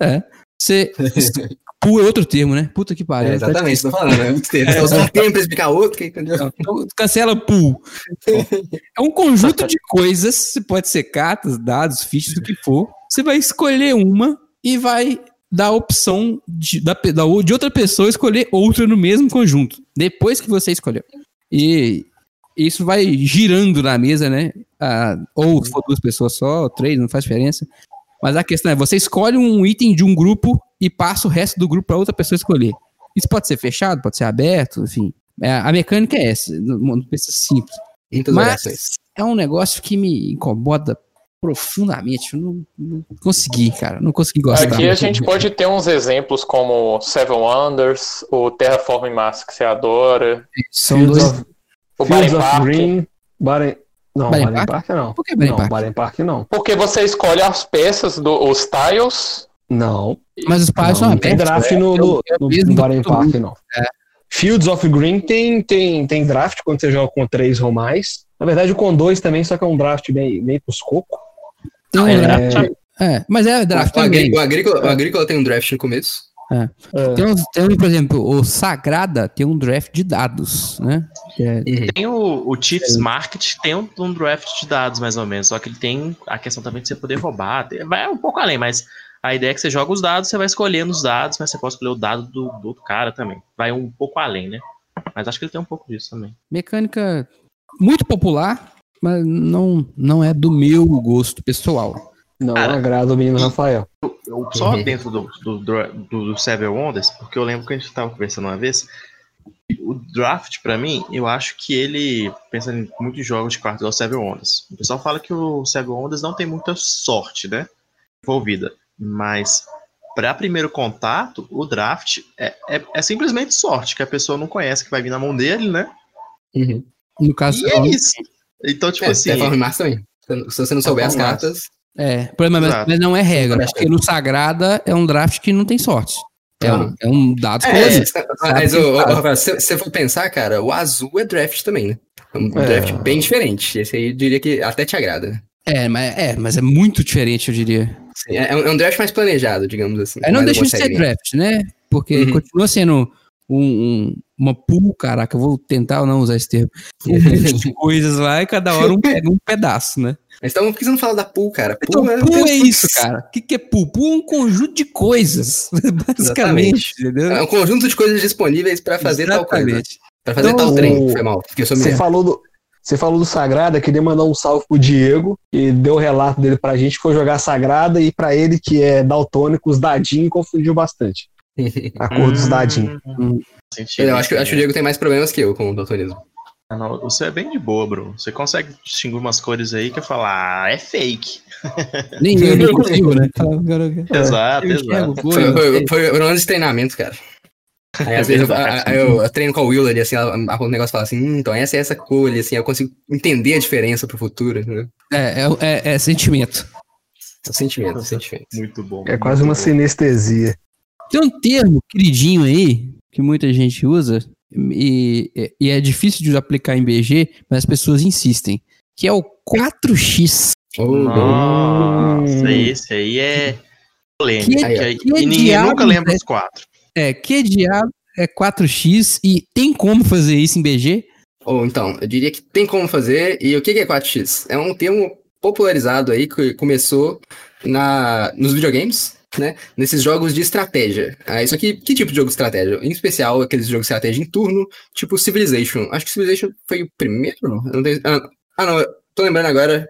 É. Você. Pool é outro termo, né? Puta que pariu. É, exatamente, estou falando, né? Muito termo. Você usa um termo pra explicar outro, entendeu? Então, cancela pool. É um conjunto de coisas, pode ser cartas, dados, fichas, o que for. Você vai escolher uma e vai dar a opção de, da, de outra pessoa escolher outra no mesmo conjunto, depois que você escolheu. E isso vai girando na mesa, né? Ah, ou se for duas pessoas só, três, não faz diferença. Mas a questão é, você escolhe um item de um grupo e passa o resto do grupo para outra pessoa escolher. Isso pode ser fechado, pode ser aberto, enfim. É, a mecânica é essa, não precisa simples. Mas é um negócio que me incomoda profundamente. Eu não, não consegui, cara. Não consegui gostar. Aqui a gente pode ter uns exemplos como Seven Wonders, o Terraform Mars que você adora. São dois. Of, o Fields of Green, Baren... Não, Baren Park? Park não. Por que Baren não, Park? Park não. Porque você escolhe as peças, do, os tiles. Não. Mas os tiles são Não tem draft no, no, no, no Baren Park, não. É. Fields of Green tem, tem, tem draft quando você joga com três ou mais. Na verdade, com dois também, só que é um draft bem, bem pros cocos. Tem um é, draft. É, mas é draft. O, o, agrícola, o agrícola tem um draft no começo. É. É. Tem, uns, tem, por exemplo, o Sagrada tem um draft de dados, né? É... Tem o, o Chiefs Market, tem um, um, draft de dados, mais ou menos. Só que ele tem a questão também de você poder roubar. Vai um pouco além, mas a ideia é que você joga os dados, você vai escolhendo os dados, mas você pode escolher o dado do, do outro cara também. Vai um pouco além, né? Mas acho que ele tem um pouco disso também. Mecânica muito popular, mas não, não é do meu gosto pessoal. Não Cara, agrada o menino Rafael. Eu, só uhum. dentro do, do, do, do Seven Wonders, porque eu lembro que a gente estava conversando uma vez, o draft, para mim, eu acho que ele, pensando em muitos jogos de quarto, é o Seven Wonders. O pessoal fala que o Seven Wonders não tem muita sorte, né? Envolvida. Mas, para primeiro contato, o draft é, é, é, simplesmente sorte, que a pessoa não conhece, que vai vir na mão dele, né? Uhum. No caso, e é isso. Então, tipo é, assim. Se você não souber as cartas, é, problema, mas, mas não é regra, porque no Sagrada é um draft que não tem sorte. É um, é um dado é, Mas, Rafael, se você for pensar, cara, o azul é draft também, né? É um é. draft bem diferente. Esse aí eu diria que até te agrada. Né? É, mas é, mas é muito diferente, eu diria. Sim, é, um, é um draft mais planejado, digamos assim. É, não deixa de ser draft, né? Porque uhum. continua sendo um, um, uma pool, caraca, eu vou tentar não usar esse termo. Um de coisas lá e cada hora um pega um pedaço, né? Mas estamos precisando falar da pool, cara. Pool, então, é, pool é isso, cara. O que, que é pool? Pool é um conjunto de coisas, basicamente. Entendeu? É um conjunto de coisas disponíveis para fazer Exatamente. tal coisa. Para fazer então, tal trem. Foi mal, Você falou do, você falou do Sagrada, queria mandar um salve pro Diego, que deu o relato dele pra gente, que foi jogar Sagrada, e para ele, que é daltônico, os dadinhos confundiu bastante. A cor dos dadinhos. Hum. Eu acho que, acho que o Diego tem mais problemas que eu com o daltonismo. Ah, não, você é bem de boa, bro. Você consegue distinguir umas cores aí que eu falo, ah, é fake. Nem eu não consigo, né? exato, exato. Foi, foi, foi, foram anos de treinamento, cara. Aí, às vezes eu, eu- eu treino com a Will ali, assim, ela, o negócio fala assim, hum, então essa é essa cor ali, assim, eu consigo entender a diferença pro futuro, né? É, é, é- é sentimento. São sentimentos, sentimentos. Muito bom. É quase uma bom. sinestesia. Tem um termo queridinho aí, que muita gente usa, e, e é difícil de aplicar em BG, mas as pessoas insistem, que é o 4x. Oh, Nossa, esse aí é polêmico. Que- que e ninguém diabo nunca lembra é- dos quatro. É, que diabo é 4x e tem como fazer isso em BG? Ou então, eu diria que tem como fazer, e o que que é 4x? É um termo popularizado aí, que começou na, nos videogames, né? Nesses jogos de estratégia. Ah, isso aqui, que tipo de jogo de estratégia? Em especial, aqueles jogos de estratégia em turno, tipo Civilization. Acho que Civilization foi o primeiro? Não tenho- ah, ah, não, tô lembrando agora.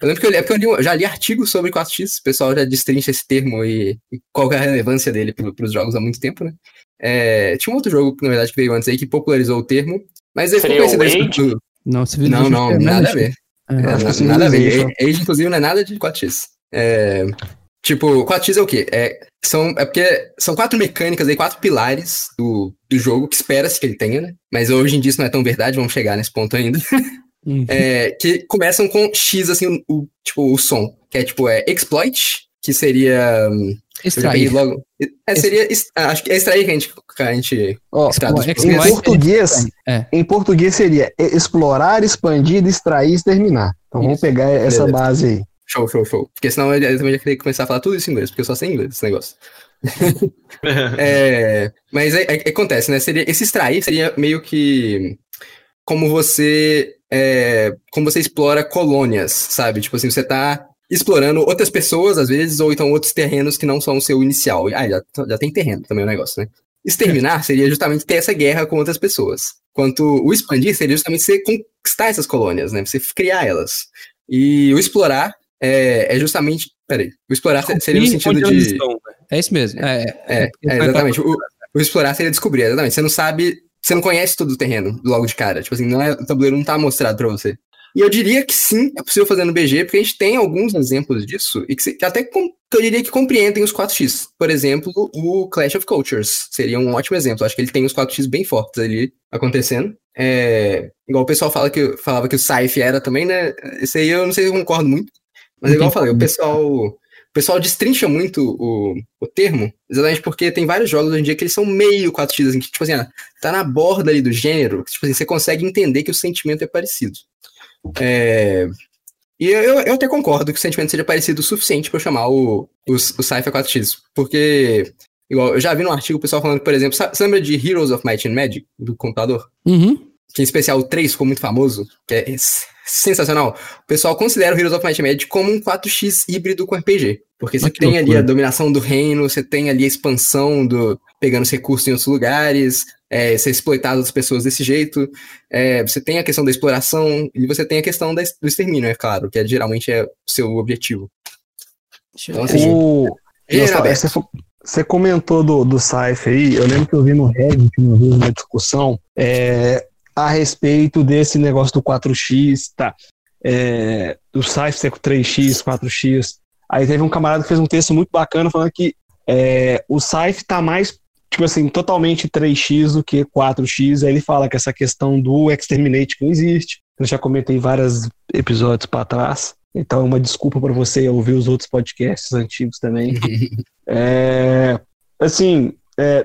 Eu lembro que eu, li, é porque eu li já li artigos sobre 4x, o pessoal já destrincha esse termo e, e qual é a relevância dele para os jogos há muito tempo, né? É, tinha um outro jogo, na verdade, que veio antes aí, que popularizou o termo, mas ele o conhecido Age? do- Não, Não, Civilization não, é nada a ver. É, É, nada a ver. Age, inclusive, não é nada de 4x. É, tipo, 4x é o quê? É, são, é porque são quatro mecânicas aí, quatro pilares do, do jogo que espera-se que ele tenha, né? Mas hoje em dia isso não é tão verdade, vamos chegar nesse ponto ainda. Hum. É, que começam com X, assim, o, o- tipo, o som. Que é tipo, é exploit, que seria. hum, Extrair. logo. É, seria. ah, Acho que é extrair que a gente. Que a gente pro em português. É. em português seria explorar, expandir, extrair e exterminar. Então vamos Isso. pegar essa Beleza. base aí. Show, show, show. Porque senão eu, eu também ia querer começar a falar tudo isso em inglês, porque eu só sei inglês esse negócio. É, mas é, é- acontece, né? Seria, esse extrair seria meio que como você é, como você explora colônias, sabe? Tipo assim, você tá explorando outras pessoas, às vezes, ou então outros terrenos que não são o seu inicial. Ah, já, já tem terreno também o negócio, né? Exterminar seria justamente ter essa guerra com outras pessoas. Quanto o expandir seria justamente você conquistar essas colônias, né? Você criar elas. E o explorar é, é justamente. Peraí. O explorar seria no sentido de. estão, né? É isso mesmo. É, É, é, exatamente. O, o explorar seria descobrir, exatamente. Você não sabe, você não conhece todo o terreno logo de cara. Tipo assim, não é, o tabuleiro não tá mostrado pra você. E eu diria que sim, é possível fazer no BG, porque a gente tem alguns exemplos disso, e que, que até com- que eu diria que compreendem os 4x. Por exemplo, o Clash of Cultures seria um ótimo exemplo. Acho que ele tem os 4x bem fortes ali acontecendo. É, igual o pessoal fala que, falava que o Scythe era também, né? Esse aí eu não sei se eu concordo muito. Mas Não igual eu falei, o pessoal, o pessoal destrincha muito o, o termo, exatamente porque tem vários jogos hoje em dia que eles são meio 4x, assim, que, tipo assim, ah, tá na borda ali do gênero, que, tipo assim, você consegue entender que o sentimento é parecido. É, E eu, eu, até concordo que o sentimento seja parecido o suficiente pra eu chamar o, o, o Cypher 4x, porque, igual, eu já vi num artigo o pessoal falando por exemplo, você lembra de Heroes of Might and Magic, do computador? Uhum. Que em especial o 3 ficou muito famoso, que é sensacional. O pessoal considera o Heroes of Might and Magic como um 4x híbrido com RPG. Porque você tem ali a dominação do reino, você tem ali a expansão do pegando os recursos em outros lugares, é, ser exploitado das pessoas desse jeito. é, você tem a questão da exploração e você tem a questão da, do extermínio, é claro, que é, geralmente é o seu objetivo. Então, assim, O... Nossa, aberto. você, comentou do, do Saif aí, eu lembro que eu vi no Reddit uma vez uma discussão é, a respeito desse negócio do 4x, tá? É, do com 3x, 4x. Aí teve um camarada que fez um texto muito bacana falando que é, o Saif tá mais, tipo assim, totalmente 3x do que 4x. Aí ele fala que essa questão do Exterminate não existe. Eu já comentei vários episódios para trás. Então, uma desculpa para você ouvir os outros podcasts antigos também. É, assim, é,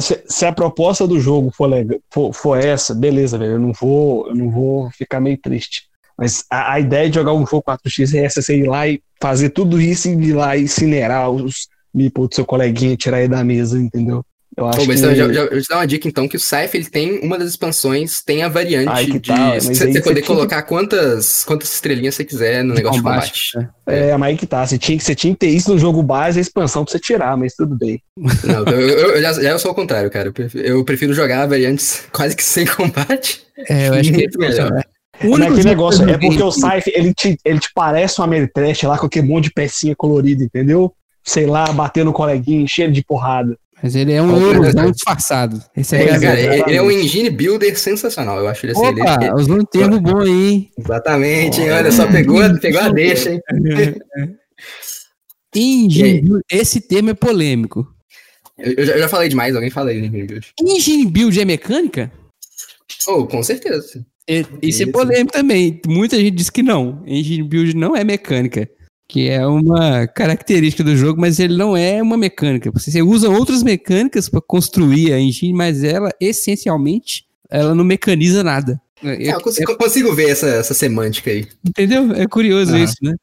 se, a proposta do jogo for, legal, for, for essa, beleza, velho. Eu não vou, eu não vou ficar meio triste. Mas a, a ideia de jogar um jogo 4x é essa, você ir lá e fazer tudo isso e ir lá e incinerar os meeples do seu coleguinha, tirar ele da mesa, entendeu? Eu acho Pô, mas que... então, já, já, eu te dar uma dica então que o Scythe ele tem uma das expansões, tem a variante que de tá, você, poder tinha que- colocar quantas, quantas estrelinhas você quiser no negócio de combate. É, mas aí que tá. Você tinha, que- você tinha que ter isso no jogo base, a expansão pra você tirar, mas tudo bem. Não, eu, eu, eu já, já eu sou o contrário, cara. Eu prefiro, eu prefiro jogar variantes quase que sem combate. É, eu acho que Muito melhor. O Não é único aquele jogo negócio, que eu é porque o Saif, ele te, ele te parece um Ameritrash lá com aquele monte de pecinha colorida, entendeu? Sei lá, batendo no coleguinha, cheio de porrada. Mas ele é um eurozão disfarçado. Esse é, É, cara, ele, é um engine builder sensacional. Eu acho ele assim. Opa, ele- usou um termo bom aí, hein? exatamente, hein? Olha só, pegou, pegou a deixa, hein? Engine, esse termo é polêmico. Eu, eu já, eu já falei demais, alguém fala aí, Engine Build. Engine Build é mecânica? Oh, com certeza. E- Isso é Isso. polêmico também. Muita gente diz que não. Engine Build não é mecânica. Que é uma característica do jogo, mas ele não é uma mecânica. Você usa outras mecânicas para construir a engine, mas ela, essencialmente, ela não mecaniza nada. É- Ah, eu consigo, consigo ver essa, essa semântica aí. Entendeu? É curioso Ah. isso, né?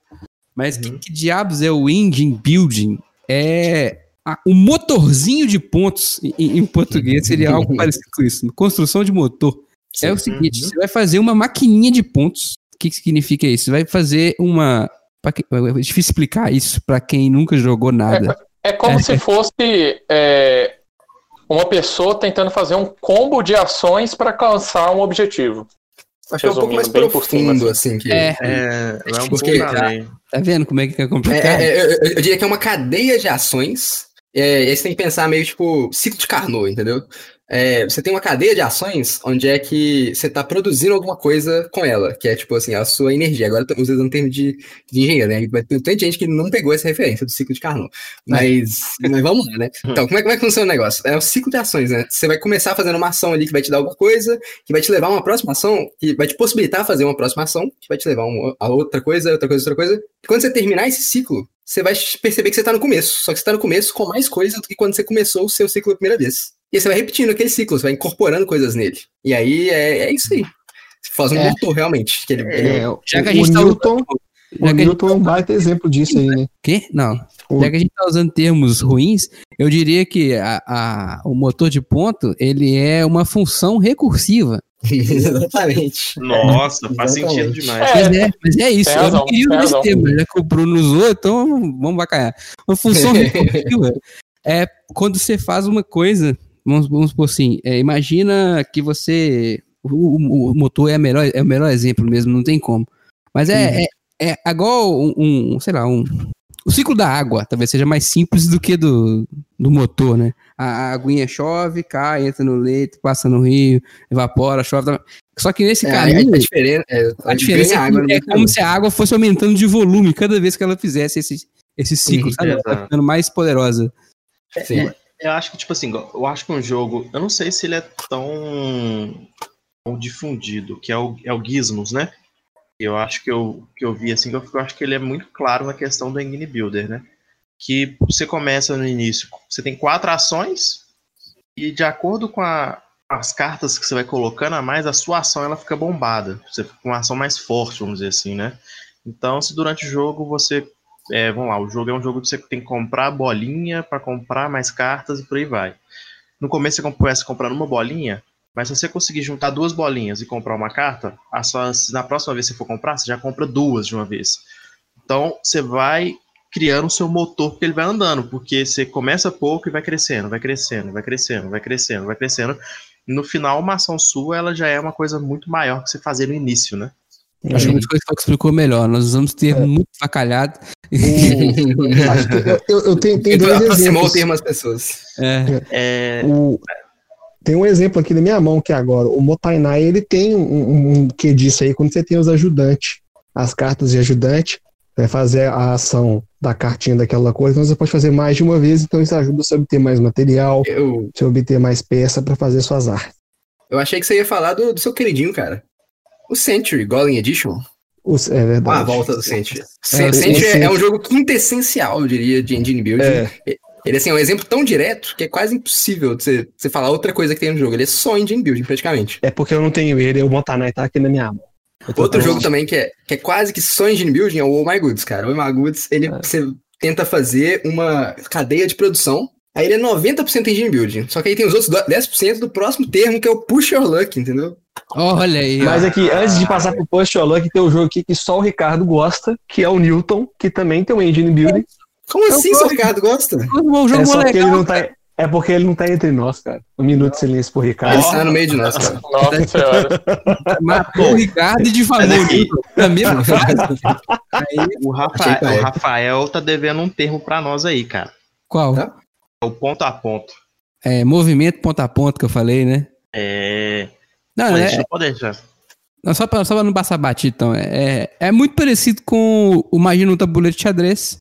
Mas que, Uhum. que diabos é o engine building? É a- o motorzinho de pontos em, em português seria algo parecido com isso. Construção de motor. É o seguinte, Uhum. você vai fazer uma maquininha de pontos. O que, que significa isso? Você vai fazer uma. Que- É difícil explicar isso pra quem nunca jogou nada. É como É. se fosse é, uma pessoa tentando fazer um combo de ações para alcançar um objetivo. Acho que é um pouco mais profundo, assim, que. É, É, é um Porque- pouco além. tá vendo como é que é É, complicado? é, é, eu, eu diria que é uma cadeia de ações. É, e aí você tem que pensar meio tipo ciclo de Carnot, entendeu? É, você tem uma cadeia de ações onde é que você está produzindo alguma coisa com ela, que é tipo assim, a sua energia. Agora tô usando um termo de, de engenheiro, né? Ter tanta gente que não pegou essa referência do ciclo de Carnot. Mas, mas vamos lá, né? Então, como é, como é que funciona o negócio? É o ciclo de ações, né? Você vai começar fazendo uma ação ali que vai te dar alguma coisa, que vai te levar a uma próxima ação, que vai te possibilitar fazer uma próxima ação, que vai te levar a, uma- a outra coisa, outra coisa, outra coisa. E quando você terminar esse ciclo, você vai perceber que você tá no começo. Só que você tá no começo com mais coisa do que quando você começou o seu ciclo a primeira vez. E aí você vai repetindo aquele ciclo, você vai incorporando coisas nele. E aí é, é isso aí. Você faz um É. motor, realmente. Que ele, ele- É, Já que a o gente tá Newton, usando- o que Newton é um baita exemplo disso aí, né? Quê? Não. O- Já que a gente tá usando termos ruins, eu diria que a- a- o motor de ponto, ele é uma função recursiva. Exatamente. Nossa, faz Exatamente. sentido demais. É, Mas é, mas é isso. eu não queria usar esse termo, já que o Bruno usou, então vamos bacalhar. Uma função recursiva é quando você faz uma coisa, vamos, vamos supor assim, é, imagina que você. O, o- o motor é, a melhor, é o melhor exemplo mesmo, não tem como. Mas é, é, é igual um, um, sei lá, um. O ciclo da água talvez seja mais simples do que do, do motor, né? A, a aguinha chove, cai, entra no leito, passa no rio, evapora, chove. tá- Só que nesse É, caminho. a, diferença, é, A diferença é, água é como se a água fosse aumentando de volume cada vez que ela fizesse esse, esse ciclo, Uhum, sabe? Ela tá ficando mais poderosa. Sim. Eu acho que, tipo assim, eu acho que um jogo. Eu não sei se ele é tão, tão difundido, que é o, é o Gizmos, né? Eu acho que eu, que eu vi assim, eu, eu acho que ele é muito claro na questão do Engine Builder, né? Que você começa no início, você tem quatro ações, e de acordo com a- as cartas que você vai colocando a mais, a sua ação ela fica bombada. Você fica com uma ação mais forte, vamos dizer assim, né? Então, se durante o jogo você é, vamos lá, o jogo é um jogo que você tem que comprar bolinha para comprar mais cartas e por aí vai. No começo você começa comprando uma bolinha, mas se você conseguir juntar duas bolinhas e comprar uma carta, a sua- na próxima vez que você for comprar, você já compra duas de uma vez. Então você vai criando o seu motor porque ele vai andando, porque você começa pouco e vai crescendo, vai crescendo, vai crescendo, vai crescendo, vai crescendo. No final, uma ação sua, ela já é uma coisa muito maior que você fazer no início, né? Acho que o Biscoito Fox explicou melhor. Nós usamos termo É. muito facalhado. O- que eu, eu- eu tenho, tenho dois aproximou o exemplos. termo às pessoas. É, É, O- tem um exemplo aqui na minha mão que é agora. O Motainai, ele tem um, um, um que disso aí, quando você tem os ajudantes, as cartas de ajudante, vai fazer a ação da cartinha daquela coisa, então você pode fazer mais de uma vez, então isso ajuda você a obter mais material, Eu, você obter mais peça para fazer suas artes. eu achei que você ia falar do, do seu queridinho, cara. O Century, Golem Edition. Os- É Ah, a verdade. volta do Century. É, Century é, Century- um jogo quintessencial, eu diria, de engine building. É. Ele assim, é um exemplo tão direto que é quase impossível de você, você falar outra coisa que tem no jogo. Ele é só engine building, praticamente. É porque eu não tenho ele, o Motainai tá aqui na minha. Eu tô Outro jogo também que é, que é quase que só engine building é o Oh My Goods, cara. O Oh My Goods, ele, você tenta fazer uma cadeia de produção. Aí ele é 90% engine building. Só que aí tem os outros 10% do próximo termo, que é o Push Your Luck, entendeu? olha aí. Mas aqui, antes de passar pro Post Your Luck, tem um jogo aqui que só o Ricardo gosta, que é o Newton, que também tem um engine building. Como Eu assim, gosto. seu Ricardo gosta? Um jogo É só porque ele legal. não tá. É porque ele não tá entre nós, cara. Um minuto de silêncio pro Ele Ricardo. está no meio de nós, cara. Nossa senhora. Matou o Ricardo e difamou o. Na mesma frase. Aí, O Rafael, que o é. Rafael tá devendo um termo pra nós aí, cara. qual? Tá. É o ponto a ponto. É, movimento ponta a ponta que eu falei, né? É. Não, Mas é, deixa eu poder já. não, só, pra, só pra não passar batido, então. É, é muito parecido com o Imagina um tabuleiro de xadrez.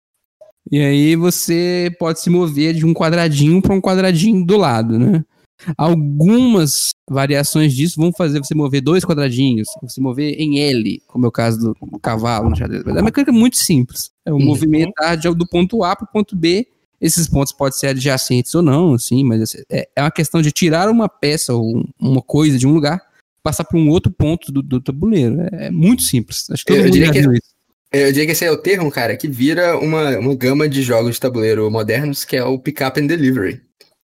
E aí você pode se mover de um quadradinho para um quadradinho do lado, né? Algumas variações disso vão fazer você mover dois quadradinhos, você mover em L, como é o caso do, cavalo no xadrez. Mas É uma mecânica muito simples. É o Uhum. movimentar de- do ponto A para o ponto B. Esses pontos podem ser adjacentes ou não, assim, mas é, é uma questão de tirar uma peça ou um- uma coisa de um lugar, passar para um outro ponto do, do tabuleiro. É, é muito simples. Acho que todo Eu mundo diria que- isso. Eu diria que esse é o termo, cara, que vira uma, uma gama de jogos de tabuleiro modernos, que é o pick up and delivery.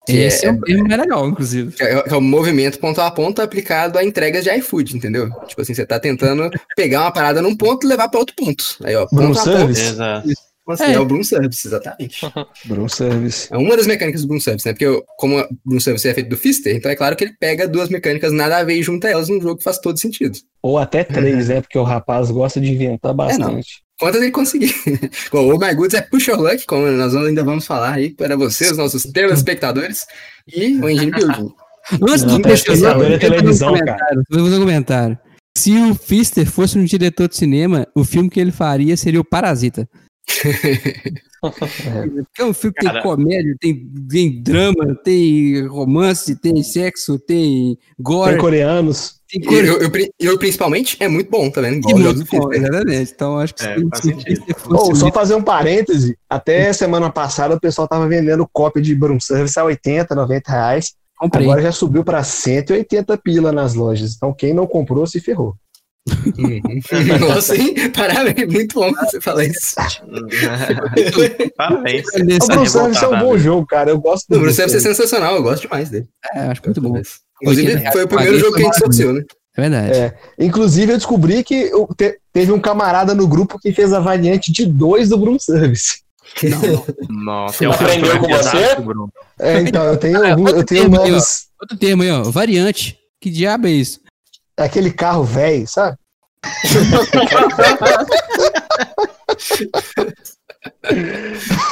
Esse é, é, um termo mais legal, inclusive. é, é o movimento ponto a ponto aplicado a entregas de iFood, entendeu? Tipo assim, você tá tentando pegar uma parada num ponto e levar pra outro ponto. Aí, ó, ponto a ponto. Service? Exato. Assim, É. é. o Broom Service, exatamente. Broom Service. É uma das mecânicas do Broom Service, né? Porque eu- como o Broom Service é feito do Fister, então é claro que ele pega duas mecânicas nada a ver e junta elas num jogo que faz todo sentido. Ou até três, né? Porque o rapaz gosta de inventar bastante. Quantas ele conseguir. Bom, o My Goods é Push Your Luck, como nós ainda vamos falar aí para vocês, nossos telespectadores, e o Engine Building. Antes Não, do telespectador é um televisão, eu Vou fazer um comentário. Se o Fister fosse um diretor de cinema, o filme que ele faria seria o Parasita. Porque é um filme que Cara. tem comédia, tem, tem drama, tem romance, tem sexo, tem gore, Tem coreanos. tem E cor. eu, eu, eu, principalmente, é muito bom, tá vendo? E jogos muito bom, Fister. exatamente. Então acho que É, se, faz se fosse Oh, só fazer um parêntese. Até semana passada o pessoal tava vendendo cópia de Broom Service a 80, 90 reais. comprei. Agora já subiu para 180 pila nas lojas. Então quem não comprou se ferrou. Uhum. Nossa, hein? Parabéns, muito bom você falar isso. Parabéns. O Tá Broom Service é um bom jogo, cara. Eu gosto do O Bruce ser Service. sensacional, eu gosto demais dele. É, acho muito bom. Inclusive, 80 foi o primeiro jogo que a gente sorteou, né? É verdade. É. Inclusive, eu descobri que eu te- teve um camarada no grupo que fez a variante de dois do Broom Service. Nossa, eu Aprendeu com é você? Bruno. É, então, eu tenho, Ah, eu tenho termo aí, ó. Outro termo aí, ó. Variante. Que diabo é isso? Aquele carro velho, sabe?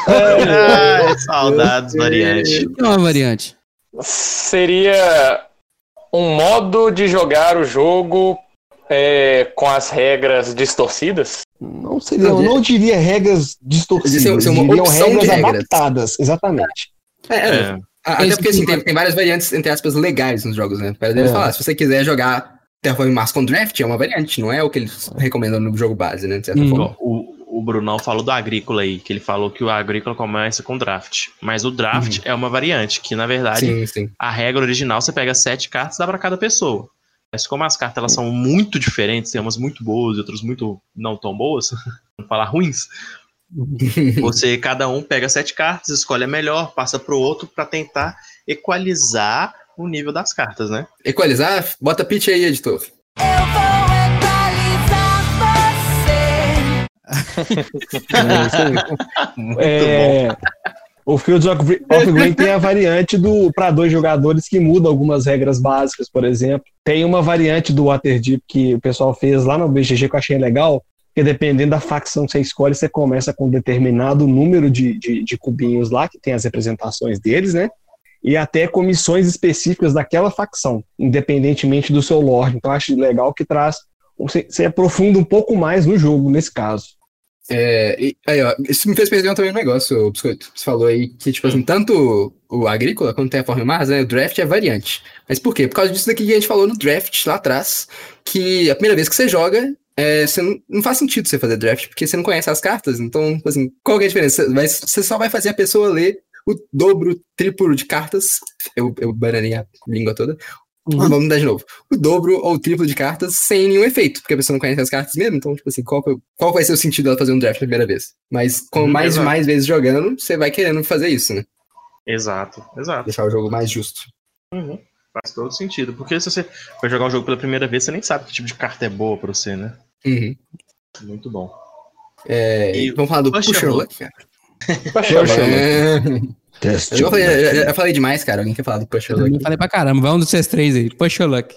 Ai, saudades, variante. O que é uma variante? Seria um modo de jogar o jogo é, com as regras distorcidas? Não seria, eu não diria regras distorcidas, Isso é- isso é diriam regras regras. adaptadas, exatamente. É, é. É. Ah, É Até porque, que assim, tem, tem várias variantes, entre aspas, legais nos jogos, né? Para É. falar, se você quiser jogar Terraform Mars com Draft, é uma variante, não é o que eles recomendam no jogo base, né? De certa Hum. forma. O, o Brunão falou do Agrícola aí, que ele falou que o Agrícola começa com draft. Mas o draft é uma variante, que na verdade Sim, sim. a regra original você pega sete cartas e dá pra cada pessoa. Mas como as cartas elas são muito diferentes, tem umas muito boas e outras muito não tão boas, vamos falar ruins, você cada um pega sete cartas, escolhe a melhor, passa pro outro pra tentar equalizar o nível das cartas, né? Equalizar, bota pitch aí, editor. Eu vou equalizar você. Bom. É, o Fields of Green tem a variante do para dois jogadores que muda algumas regras básicas, por exemplo. Tem uma variante do Waterdeep que o pessoal fez lá no BGG que eu achei legal, que dependendo da facção que você escolhe, você começa com um determinado número de, de, de cubinhos lá, que tem as representações deles, né? E até comissões específicas daquela facção, independentemente do seu lord. Então, acho legal que traz. Você, aprofunda um pouco mais no jogo, nesse caso. É, e, aí, ó, isso me fez pensar também um negócio, Biscoito. Você falou aí que, tipo assim, tanto o Agrícola quanto o Terraform Mars, né, o draft é variante. Mas por quê? Por causa disso daqui que a gente falou no draft lá atrás, que a primeira vez que você joga, é, você não, não faz sentido você fazer draft, porque você não conhece as cartas, então, assim, qual que é a diferença? Vai- você só vai fazer a pessoa ler o dobro, o triplo de cartas, eu, eu bananei a língua toda, Uhum. Vamos mudar de novo. O dobro ou o triplo de cartas sem nenhum efeito, porque a pessoa não conhece as cartas mesmo, então, tipo assim, qual, qual vai ser o sentido dela fazer um draft na primeira vez? Mas com Hum, mais e exato. mais vezes jogando, você vai querendo fazer isso, né? Exato, exato. Deixar o jogo mais justo. Uhum. Faz todo sentido. Porque se você for jogar o jogo pela primeira vez, você nem sabe que tipo de carta é boa pra você, né? Uhum. Muito bom. É, E vamos falar do Push Your Luck, cara. É, Teste. eu, já falei, eu- eu falei demais, cara. Alguém quer falar do Pusher Eu Luck? falei pra caramba, vai um dos três aí. Push your luck.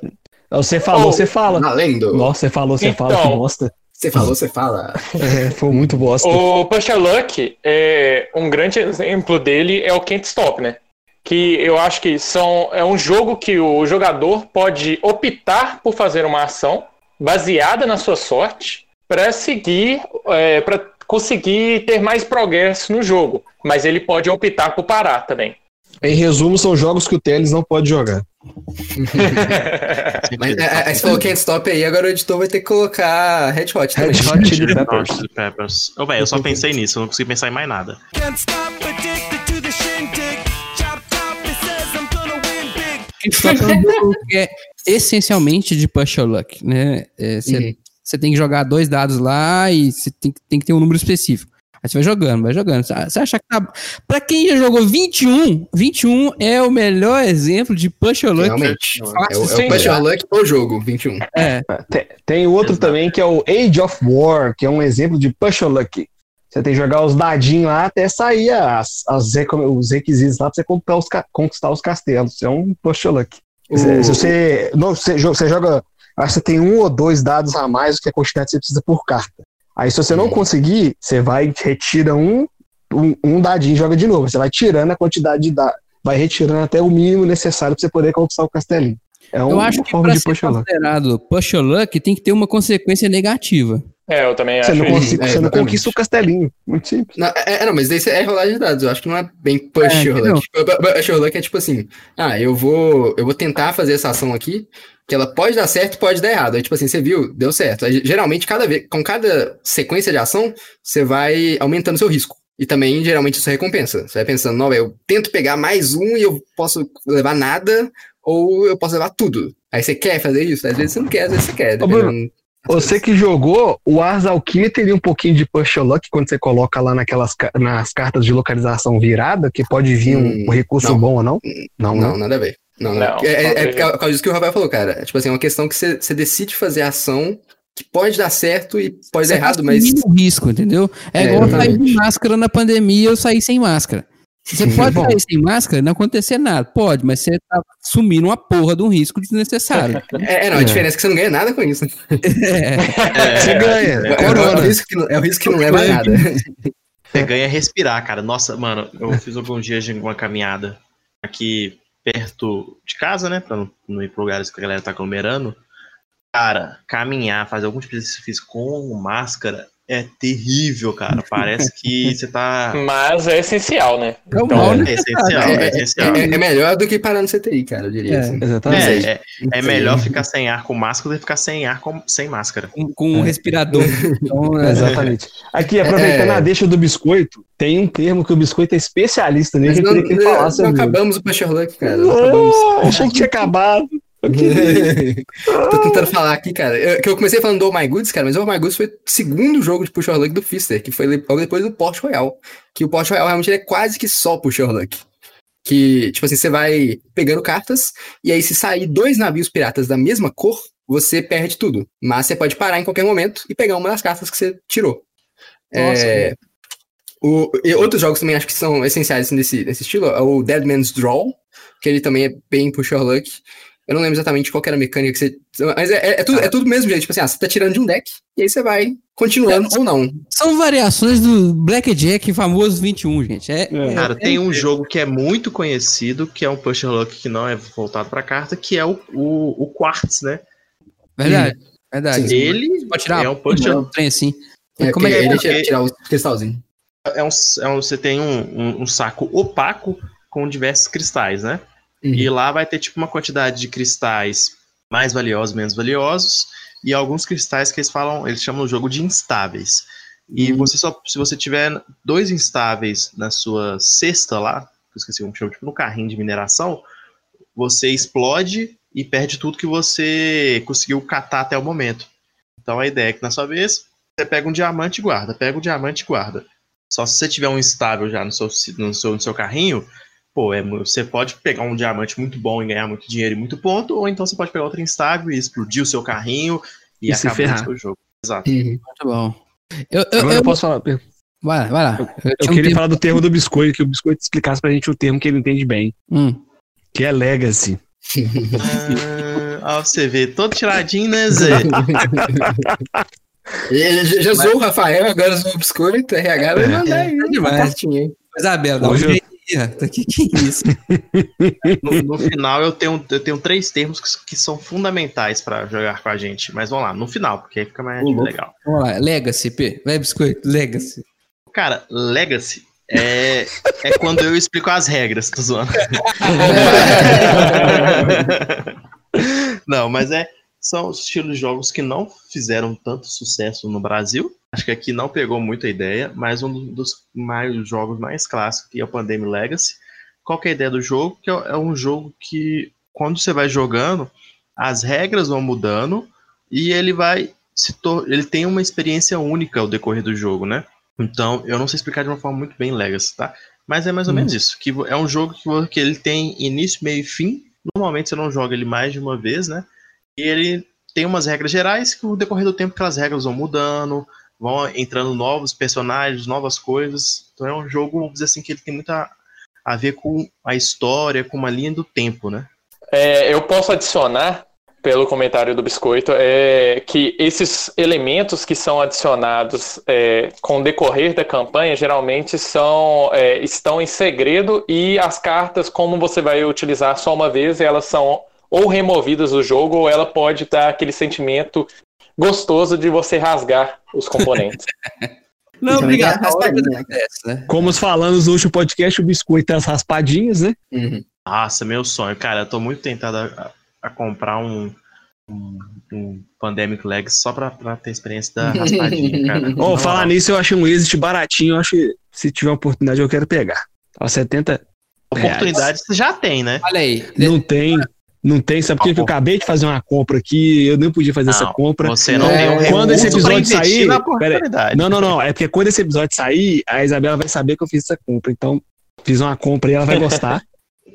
Você falou, Oh. você fala. Valendo! Nossa, você falou, você fala que Então. bosta. Você falou, você fala. É, foi muito bosta. O Pusher Luck, é, um grande exemplo dele é o Can't Stop, né? Que eu acho que são, é um jogo que o jogador pode optar por fazer uma ação baseada na sua sorte para seguir, é, para conseguir ter mais progresso no jogo. Mas ele pode optar por parar também. Em resumo, são jogos que o Teles não pode jogar. Mas é, é, você falou Can't Stop aí, agora o editor vai ter que colocar Red Hot também. Red Hot Chili Peppers. Peppers. Ô, velho, eu só pensei nisso, eu não consegui pensar em mais nada. Stop é é essencialmente de push your luck, né? Uhum. Tem que jogar dois dados lá e você tem, que- tem que ter um número específico. Aí você vai jogando, vai jogando. Você acha que tá. Pra quem já jogou 21, 21 é o melhor exemplo de push your luck. Realmente. É o, é o Push. Your Luck no jogo, 21. É, Tem, tem outro Exato. também que é o Age of War, que é um exemplo de push your luck. Você tem que jogar os dadinhos lá até sair as, as os requisitos lá pra você conquistar os, conquistar os castelos. É um push your luck. Se, se você, não, você, você joga. Acho que você tem um ou dois dados a mais do que a quantidade que você precisa por carta. Aí, se você não conseguir, você vai, retira um, um, um dadinho e joga de novo. Você vai tirando a quantidade de dados. Vai retirando até o mínimo necessário pra você poder conquistar o castelinho. É eu uma acho que de ser considerado push luck tem que ter uma consequência negativa. É, eu também Você acho não, isso. consiga, É, você não exatamente. conquista o castelinho. Muito simples. Não, é, é, não, mas daí é rolagem de dados. Eu acho que não é bem push É. Pu- pu- Push luck é tipo assim: ah, eu vou, eu vou tentar fazer essa ação aqui, que ela pode dar certo pode dar errado. Aí, tipo assim, você viu, deu certo. Aí, geralmente, cada vez, com cada sequência de ação, você vai aumentando seu risco. E também, geralmente, isso é recompensa. Você vai pensando, não, eu tento pegar mais um e eu posso levar nada, ou eu posso levar tudo. Aí você quer fazer isso? Às vezes você não quer, às vezes você quer. Ô, Bruno, Você que jogou, o Ars Alquimia teria um pouquinho de push luck quando você coloca lá naquelas nas cartas de localização virada, que pode vir um, Hum, um recurso não. bom ou não? Não, Não, não. nada a ver. Não, não. Não, é, é, é por causa disso que o Rafael falou, cara. É, tipo assim, é uma questão que você, você decide fazer a ação que pode dar certo e pode Você dar tá errado, mas. assumindo o risco, entendeu? É, É, igual eu sair de máscara na pandemia eu sair sem máscara. Você pode sair sem máscara e não acontecer nada. Pode, mas você tá assumindo uma porra de um risco desnecessário. É, é, não, a É. diferença é que você não ganha nada com isso. É, Você ganha. É, é, o risco que não, é o risco que não leva a nada. Você ganha respirar, cara. Nossa, mano, eu fiz alguns dias de uma caminhada aqui perto de casa, né? Pra não, não ir pra lugares que a galera tá aglomerando. Cara, caminhar, fazer algum tipo de exercício físico com máscara é terrível, cara. Parece que você tá. Mas é essencial, né? É o Então, mal É essencial, é, essencial. É, é melhor do que parar no CTI, cara, eu diria. É. assim. Exatamente. É, é, é melhor ficar sem ar com máscara do que ficar sem ar com, sem máscara. com, com um respirador. Então, é, Exatamente. Aqui, aproveitando É. a deixa do biscoito, tem um termo que o biscoito é especialista nele, Mas eu não, queria que ele não- falasse. não amigo. acabamos o Luck, cara. Não acabamos. Não, achei que tinha acabado. Tô tentando falar aqui, cara. Eu, que eu comecei falando do Oh My Goods, cara, mas o Oh My Goods foi o segundo jogo de Push Your Luck do Fister, que foi logo depois do Port Royal. Que o Port Royal realmente é quase que só Push Your Luck. Que, tipo assim, você vai pegando cartas, e aí se sair dois navios piratas da mesma cor, você perde tudo. Mas você pode parar em qualquer momento e pegar uma das cartas que você tirou. Nossa. É, o, e outros jogos também acho que são essenciais assim, nesse, nesse estilo. É o Dead Man's Draw, que ele também é bem push your luck. Eu não lembro exatamente qual que era a mecânica que você. Mas é, é, é tudo, é tudo do mesmo jeito. Tipo assim, ah, você tá tirando de um deck, e aí você vai continuando ou não. São variações do Blackjack famoso 21, gente. É, É. Cara, tem um jogo que é muito conhecido, que é um push your luck que não é voltado pra carta, que é o, o, o Quartz, né? verdade. Verdade. Sim. Ele Pode tirar é um um push your trem assim. É, Como é que ele é? tira, tirar o cristalzinho. é um, é um- você tem um, um, um saco opaco com diversos cristais, né? Uhum. E lá vai ter tipo uma quantidade de cristais mais valiosos, menos valiosos, e alguns cristais que eles falam, eles chamam o jogo de instáveis. E Uhum. você só, se você tiver dois instáveis na sua cesta lá, que eu esqueci como chama, tipo no carrinho de mineração, você explode e perde tudo que você conseguiu catar até o momento. Então a ideia é que na sua vez, você pega um diamante e guarda, pega um diamante e guarda. Só se você tiver um instável já no seu, no seu, no seu carrinho, pô, é, você pode pegar um diamante muito bom e ganhar muito dinheiro e muito ponto, ou então você pode pegar outro instável e explodir o seu carrinho e, E acabar ferrar. o seu jogo. Exato. Uhum. Muito bom. Eu, eu, Agora eu- eu posso falar. Eu Vai lá, vai lá. Eu, eu um queria tempo- falar do termo do biscoito, que o biscoito explicasse pra gente o termo que ele entende bem, Hum. que é legacy. Ah, ó, você vê, todo tiradinho, né, Zé? Ele já zoou o Rafael, agora zoou o biscoito, RH vai mandar aí. É demais. uma cartinha, hein? Isabela, dá um eu- jeito ó. Tá aqui, que isso? No, no final eu tenho, eu tenho três termos que, que são fundamentais pra jogar com a gente. Mas vamos lá, no final, porque aí fica mais legal. Vamos lá, Legacy, P. Vai, biscoito, Legacy. Cara, Legacy é, é quando eu explico as regras, tô zoando. não, mas é. São os estilos de jogos que não fizeram tanto sucesso no Brasil. Acho que aqui não pegou muita ideia, mas um dos mais jogos mais clássicos, que é o Pandemic Legacy. Qual que é a ideia do jogo? Que é é um jogo que, quando você vai jogando, as regras vão mudando e ele vai se ele tem uma experiência única ao decorrer do jogo, né? Então, eu não sei explicar de uma forma muito bem Legacy, tá? Mas é mais ou menos isso. Que é um jogo que, que ele tem início, meio e fim. Normalmente você não joga ele mais de uma vez, né? E ele tem umas regras gerais que, no decorrer do tempo, aquelas regras vão mudando, vão entrando novos personagens, novas coisas. Então é um jogo, vamos dizer assim, que ele tem muito a, a ver com a história, com uma linha do tempo, né? É, eu posso adicionar, pelo comentário do Biscoito, é, que esses elementos que são adicionados é, com o decorrer da campanha geralmente são, é, estão em segredo e as cartas, como você vai utilizar só uma vez, elas são ou removidas do jogo ou ela pode dar aquele sentimento gostoso de você rasgar os componentes. Não, Então, obrigado. é raspadinha, né? Acontece, né? Como falamos no último podcast, o biscoito tem as raspadinhas, né? Uhum. Nossa, meu sonho. Cara, eu tô muito tentado a, a- comprar um, um, um Pandemic Legs só pra, pra ter experiência da raspadinha, cara. Na falar nisso, eu achei um exit baratinho. Eu acho que se tiver oportunidade, eu quero pegar. Ó, 70 Oportunidade você já tem, né? Olha aí. não tem. Não tem, sabe por quê? que eu acabei de fazer uma compra aqui, eu nem podia fazer essa Não, compra. Você não É, tem um quando esse episódio sair, na pera. Não, não, não. É porque quando esse episódio sair, a Isabela vai saber que eu fiz essa compra. Então, fiz uma compra e ela vai gostar.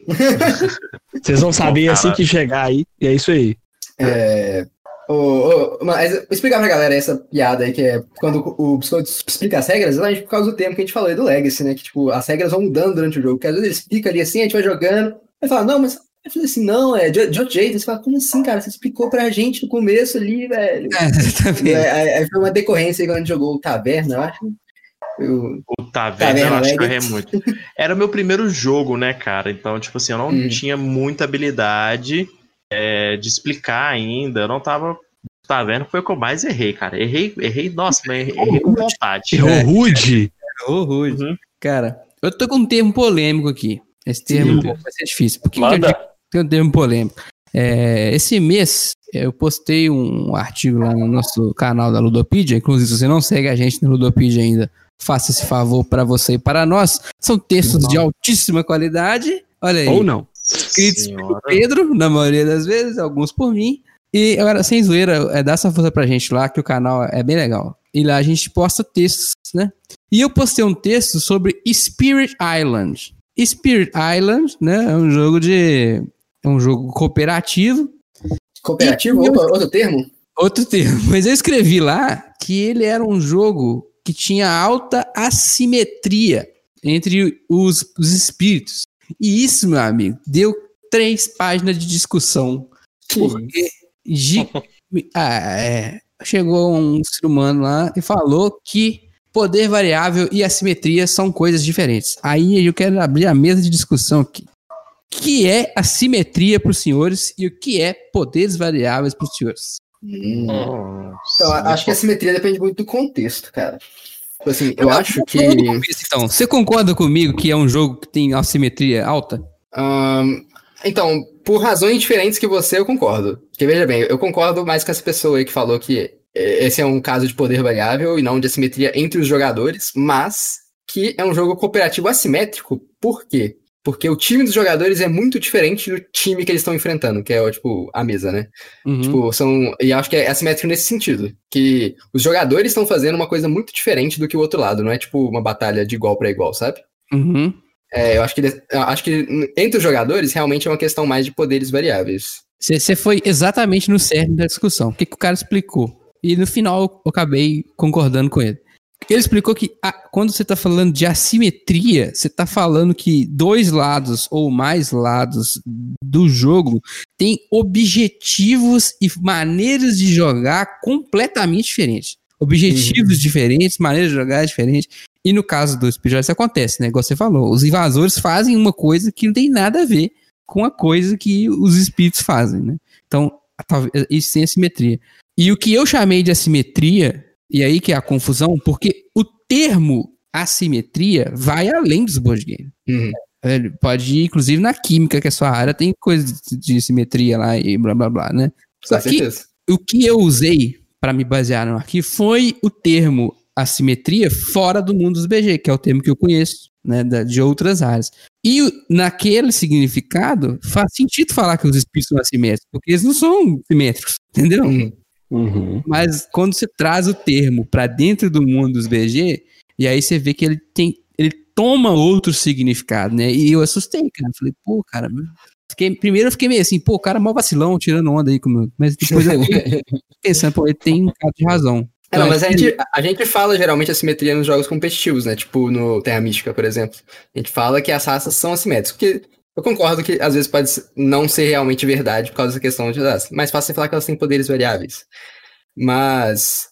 Vocês vão saber Bom, assim que chegar aí. E é isso aí. É, ô, ô, mas explicar pra galera essa piada aí, que é quando o Biscoito explica as regras, exatamente por causa do tempo que a gente falou aí do Legacy, né? Que, tipo, as regras vão mudando durante o jogo. Porque às vezes ele explica ali assim, a gente vai jogando, aí fala, não, mas eu falei assim, não, é de, de outro jeito. Você fala, como assim, cara? Você explicou pra gente no começo ali, velho. É, tá vendo? aí, foi uma decorrência aí quando a gente jogou o Taverna, eu acho. Eu, O Taverna, Taverna eu acho que eu muito. Era o meu primeiro jogo, né, cara? Então, tipo assim, eu não Uhum. tinha muita habilidade é, de explicar ainda. Eu não tava. Taverna foi o que eu mais errei, cara. Errei, errei, nossa, mas errei, errei com vontade. Errou É. rude. Ô, Rude. Uhum. Cara, eu tô com um termo polêmico aqui. Esse termo vai ser difícil. Por que, que eu Manda. Tem um termo polêmico? É, esse mês eu postei um artigo lá no nosso canal da Ludopedia. Inclusive, se você não segue a gente no Ludopedia ainda, faça esse favor para você e para nós. São textos de altíssima qualidade. Olha aí. Ou não. escritos pelo Senhora. Pedro, na maioria das vezes, alguns por mim. E agora, sem zoeira, é, dá essa força pra gente lá, que o canal é bem legal. E lá a gente posta textos, né? E eu postei um texto sobre Spirit Island. Spirit Island, né? É um jogo de. É um jogo cooperativo. cooperativo, E- opa, outro termo? Outro termo. Mas eu escrevi lá que ele era um jogo que tinha alta assimetria entre os, os espíritos. E isso, meu amigo, deu três páginas de discussão. Porque gi- ah, é, chegou um ser humano lá e falou que poder variável e assimetria são coisas diferentes. Aí eu quero abrir a mesa de discussão aqui. O que é assimetria para os senhores e o que é poderes variáveis para os senhores? Hum. Nossa, Então, acho que a simetria depende muito do contexto, cara. Tipo assim, eu acho que. Então, você concorda comigo que é um jogo que tem assimetria alta? Ahn, então, por razões diferentes que você, eu concordo. Porque veja bem, eu concordo mais com essa pessoa aí que falou que eh, esse é um caso de poder variável e não de assimetria entre os jogadores, mas que é um jogo cooperativo assimétrico. Por quê? Porque o time dos jogadores é muito diferente do time que eles estão enfrentando, que é, tipo, a mesa, né? Uhum. Tipo, são. E acho que é assimétrico nesse sentido. Que os jogadores estão fazendo uma coisa muito diferente do que o outro lado. Não é tipo uma batalha de igual para igual, sabe? Uhum. É, eu acho que, eu acho que entre os jogadores realmente é uma questão mais de poderes variáveis. Você foi exatamente no cerne da discussão. O que, que o cara explicou? E no final eu acabei concordando com ele. Ele explicou que a- quando você está falando de assimetria, você está falando que dois lados ou mais lados do jogo têm objetivos e maneiras de jogar completamente diferentes. objetivos Uhum. diferentes, maneiras de jogar diferentes. E no caso do Speed isso acontece, né? Igual você falou, os invasores fazem uma coisa que não tem nada a ver com a coisa que os espíritos fazem, né? Então, isso tem assimetria. E o que eu chamei de assimetria, e aí que é a confusão, porque o termo assimetria vai além dos board games. Uhum. Ele pode ir, inclusive, na química, que é a sua área, tem coisa de- simetria lá e blá blá blá, né? Só Com que certeza. o que eu usei para me basear no arquivo foi o termo assimetria fora do mundo dos BG, que é o termo que eu conheço, né, de outras áreas. E naquele significado, faz sentido falar que os espíritos são assimétricos, porque eles não são simétricos, entendeu? Uhum. Uhum. Mas quando você traz o termo para dentro do mundo dos BG, e aí você vê que ele tem, ele toma outro significado, né? E eu assustei, cara. Falei, pô, cara. Fiquei, primeiro eu fiquei meio assim, pô, o cara é mó vacilão, tirando onda aí comigo. Mas depois eu fiquei pensando, pô, ele tem um cara de razão. É, não, mas a que- gente, a gente fala geralmente assimetria nos jogos competitivos, né? Tipo no Terra Mística, por exemplo. A gente fala que as raças são assimétricas. Porque eu concordo que às vezes pode não ser realmente verdade por causa da questão de raça. Mais fácil falar que elas têm poderes variáveis. Mas,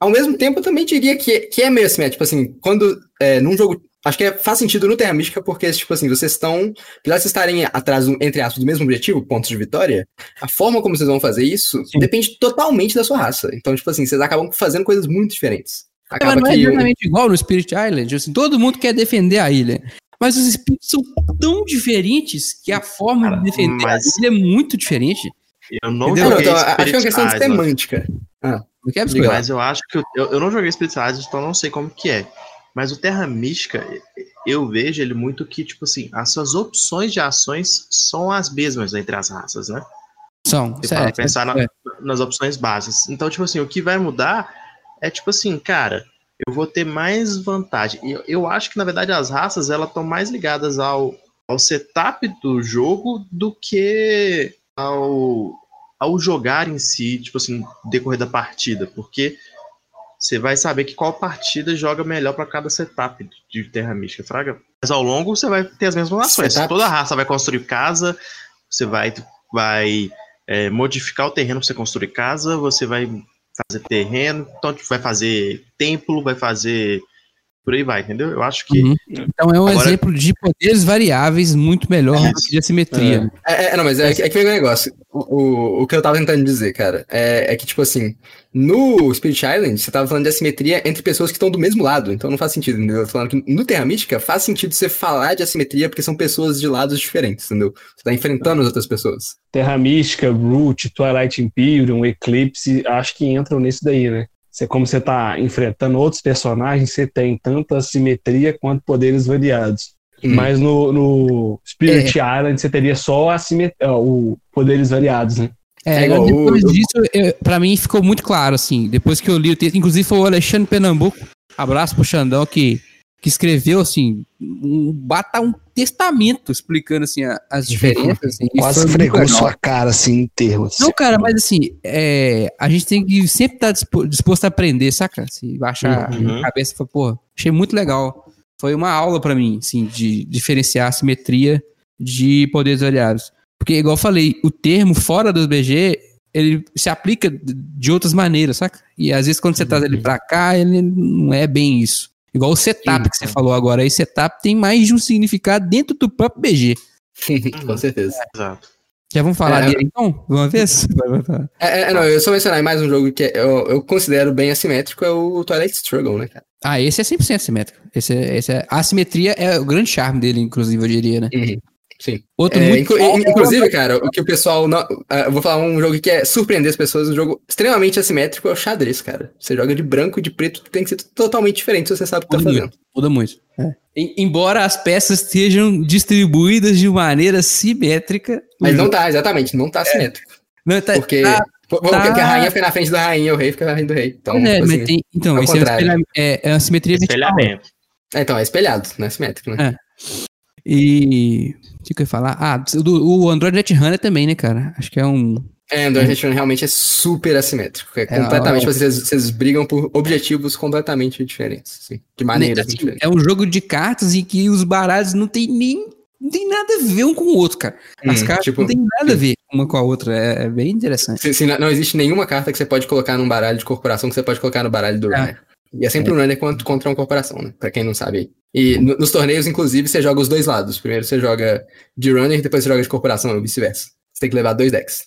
ao mesmo tempo, eu também diria que, que é meio assimétrico. Tipo assim, quando é, num jogo. Acho que é- faz sentido no Terra Mística, porque, tipo assim, vocês estão. Apesar de vocês estarem atrás, do- entre aspas, do mesmo objetivo, pontos de vitória, a forma como vocês vão fazer isso depende totalmente da sua raça. Então, tipo assim, vocês acabam fazendo coisas muito diferentes. É, Acaba não é que. exatamente igual no Spirit Island. Assim, todo mundo quer defender a ilha. Mas os espíritos são tão diferentes que a forma Cara, de defender mas- a é muito diferente. Eu não Entendeu? É, joguei então, acho que é uma questão de semântica. Não quer. Mas eu acho que. Eu, eu, não joguei Spirit Island, então eu não sei como que é. Mas o Terra Mística, eu vejo ele muito que, tipo assim, as suas opções de ações são as mesmas entre as raças, né? São. Você certo, para pensar na- é. nas opções básicas. Então, tipo assim, o que vai mudar é tipo assim, cara, eu vou ter mais vantagem. E Eu, eu acho que, na verdade, as raças elas estão mais ligadas ao, ao setup do jogo do que ao, ao jogar em si, tipo assim, decorrer da partida. Porque você vai saber que qual partida joga melhor para cada setup de Terra Mística, fraga. Mas ao longo você vai ter as mesmas ações. Setup. Toda raça vai construir casa, você vai, vai é, modificar o terreno para você construir casa, você vai fazer terreno, então tipo, vai fazer templo, vai fazer. Por aí vai, entendeu? Eu acho que. Uhum. Então é um Agora- exemplo de poderes variáveis muito melhor do que de assimetria. É, é, não, mas é, que- é que vem o negócio. O, o, que eu tava tentando dizer, cara, é, é que, tipo assim, no Spirit Island, você tava falando de assimetria entre pessoas que estão do mesmo lado, então não faz sentido, entendeu? Eu tô falando que no Terra Mística faz sentido você falar de assimetria porque são pessoas de lados diferentes, entendeu? Você tá enfrentando as outras pessoas. Terra Mística, Root, Twilight Imperium, Eclipse, acho que entram nisso daí, né? Você, como você tá enfrentando outros personagens, você tem tanto assimetria quanto poderes variados. Hum. Mas no, no Spirit Island você teria só assimetria, o poderes variados, né? É, É igual depois o- disso, eu, pra mim ficou muito claro, assim, depois que eu li o texto, inclusive foi o Alexandre Pernambuco, abraço pro Xandão, que, que escreveu, assim, um, bata um testamento explicando, assim, a- as diferenças. assim, Quase muito fregou sua cara assim em termos. Não, cara, mas assim, é, a gente tem que sempre estar dispo- disposto a aprender, saca? Se baixar Uhum. a cabeça e falar, pô, achei muito legal. Foi uma aula pra mim, assim, de diferenciar a simetria de poderes variáveis. Porque, igual eu falei, o termo fora do BG, ele se aplica de- de outras maneiras, saca? E às vezes quando você traz ele pra cá, ele não é bem isso. Igual o setup Sim. que você falou agora. Aí setup tem mais de um significado dentro do próprio BG. Com certeza. Exato. Já vamos falar É. dele então? De uma vez? É, é, não, eu só mencionar mais um jogo que é- eu, eu considero bem assimétrico, é o Twilight Struggle, né, cara? Ah, esse é 100% simétrico. Esse é, esse é, a simetria é o grande charme dele, inclusive, eu diria, né? Uhum. Sim. Outro É, muito é inclusive, cara, o que o pessoal. Não, ah, eu vou falar um jogo que é surpreender as pessoas, um jogo extremamente assimétrico é o xadrez, cara. Você joga de branco e de preto, tem que ser totalmente diferente se você sabe o que tá fazendo. muito, muda muito. É. Em- Embora as peças estejam distribuídas de maneira simétrica. Mas não tá, exatamente, não tá assimétrico. não tá, Porque, tá- por- porque tá- a rainha fica na frente da rainha, o rei fica na frente do rei. Então, é, mas assim, tem- então, esse é, contrário. é, é uma simetria. Espelhamento. é, então, é espelhado, não é assimétrico, né? E. O que, eu ia falar? Ah, do- o Android Netrunner também, né, cara? Acho que é um. É, Android Return realmente é super assimétrico. É, É, completamente. ó, vocês, vocês brigam por objetivos completamente diferentes. assim, de maneiras assim, diferentes. é um jogo de cartas em que os baralhos não tem nem não tem nada a ver um com o outro, cara. As Hum, cartas tipo, não tem nada a ver uma com a outra. É, é bem interessante. Se- se não não existe nenhuma carta que você pode colocar num baralho de corporação que você pode colocar no baralho do É. runner. E é sempre um runner contra, contra uma corporação, né? Pra quem não sabe aí. E no- nos torneios, inclusive, você joga os dois lados. Primeiro você joga de runner, depois você joga de corporação, ou vice-versa. Você tem que levar dois decks.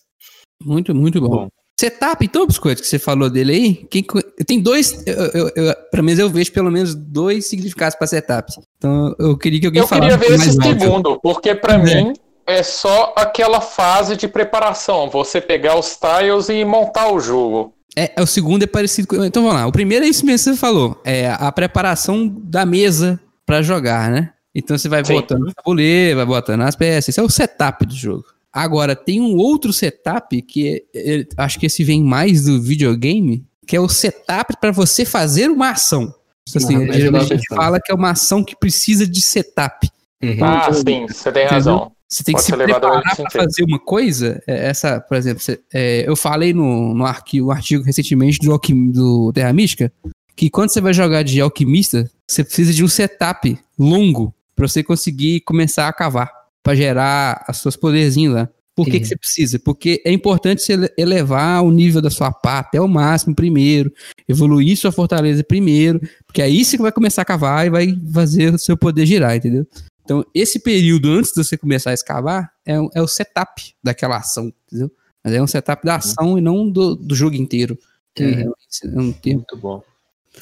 Muito, muito bom. Bom. Setup, então, Biscoito, que você falou dele aí, tem dois, eu, eu, eu, pelo menos eu vejo pelo menos dois significados para setup. Então, eu queria que alguém Eu falasse queria ver mais esse alto. segundo, porque pra É. mim é só aquela fase de preparação. Você pegar os tiles e montar o jogo. É, é, o segundo é parecido com. Então vamos lá. O primeiro é isso mesmo que você falou. É a preparação da mesa para jogar, né? Então você vai Sim. botando o tabuleiro, vai botando as peças. Esse é o setup do jogo. Agora, tem um outro setup que é- é- acho que esse vem mais do videogame, que é o setup para você fazer uma ação. Assim, mas eu geralmente a gente fala que é uma ação que precisa de setup. Uhum. Ah, sim, você tem razão. Você tem que Pode se ser levado preparar para fazer uma coisa. é, Essa, por exemplo, você- é, eu falei no, no arquivo, artigo recentemente do, alquim, do Terra Mística que quando você vai jogar de alquimista, você precisa de um setup longo para você conseguir começar a cavar, para gerar os seus poderzinhos lá. Por que, Uhum. que você precisa? Porque é importante você ele- elevar o nível da sua pá até o máximo primeiro, evoluir sua fortaleza primeiro, porque aí você vai começar a cavar e vai fazer o seu poder girar, entendeu? Então, esse período antes de você começar a escavar é, o- é o setup daquela ação, entendeu? Mas é um setup da ação e não do, do jogo inteiro. É, Uhum. é um termo Muito bom.